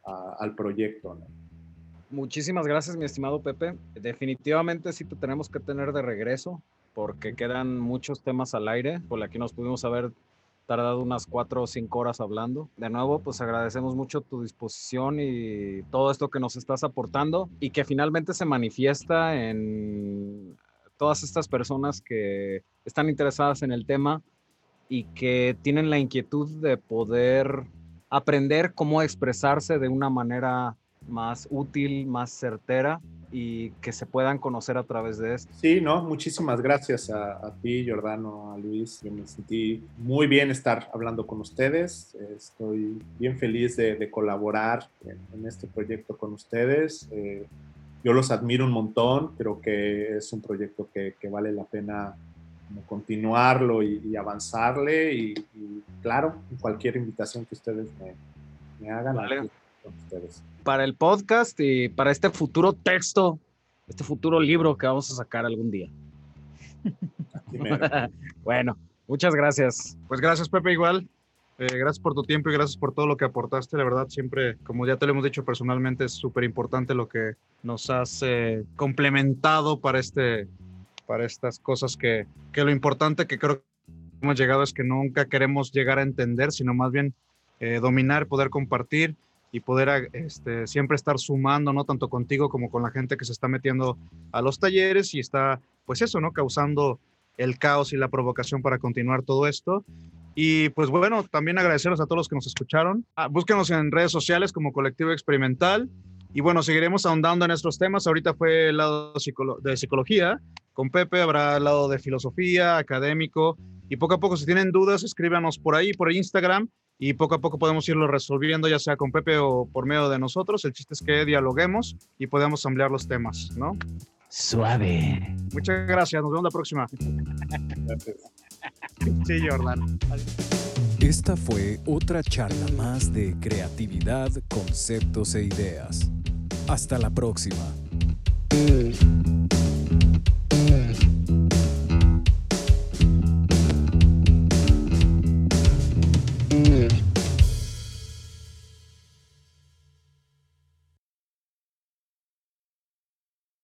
al proyecto. Muchísimas gracias, mi estimado Pepe. Definitivamente sí te tenemos que tener de regreso porque quedan muchos temas al aire. Por aquí nos pudimos haber tardado unas cuatro o cinco horas hablando. De nuevo, pues agradecemos mucho tu disposición y todo esto que nos estás aportando y que finalmente se manifiesta en todas estas personas que están interesadas en el tema y que tienen la inquietud de poder aprender cómo expresarse de una manera más útil, más certera y que se puedan conocer a través de esto. Sí, no, muchísimas gracias a, ti, Jordano, a Luis. Yo me sentí muy bien estar hablando con ustedes. Estoy bien feliz de, colaborar en, este proyecto con ustedes. Eh, yo los admiro un montón, creo que es un proyecto que, vale la pena continuarlo y, avanzarle y, claro, cualquier invitación que ustedes me, hagan. Con ustedes. Para el podcast y para este futuro texto, este futuro libro que vamos a sacar algún día. bueno, muchas gracias. Pues gracias Pepe igual. Eh, gracias por tu tiempo y gracias por todo lo que aportaste. La verdad, siempre, como ya te lo hemos dicho personalmente, es súper importante lo que nos has eh, complementado para, este, para estas cosas que, que lo importante que creo que hemos llegado es que nunca queremos llegar a entender, sino más bien eh, dominar, poder compartir y poder este, siempre estar sumando, no tanto contigo como con la gente que se está metiendo a los talleres y está, pues eso, ¿no? Causando el caos y la provocación para continuar todo esto. Y pues bueno, también agradecerles a todos los que nos escucharon. Ah, búsquenos en redes sociales como Colectivo Experimental. Y bueno, seguiremos ahondando en estos temas. Ahorita fue el lado de psicología. Con Pepe habrá el lado de filosofía, académico. Y poco a poco, si tienen dudas, escríbanos por ahí, por Instagram. Y poco a poco podemos irlo resolviendo, ya sea con Pepe o por medio de nosotros. El chiste es que dialoguemos y podamos ampliar los temas, ¿no? Suave. Muchas gracias. Nos vemos la próxima. Gracias. Sí, Jordan. Esta fue otra charla más de creatividad, conceptos e ideas. Hasta la próxima.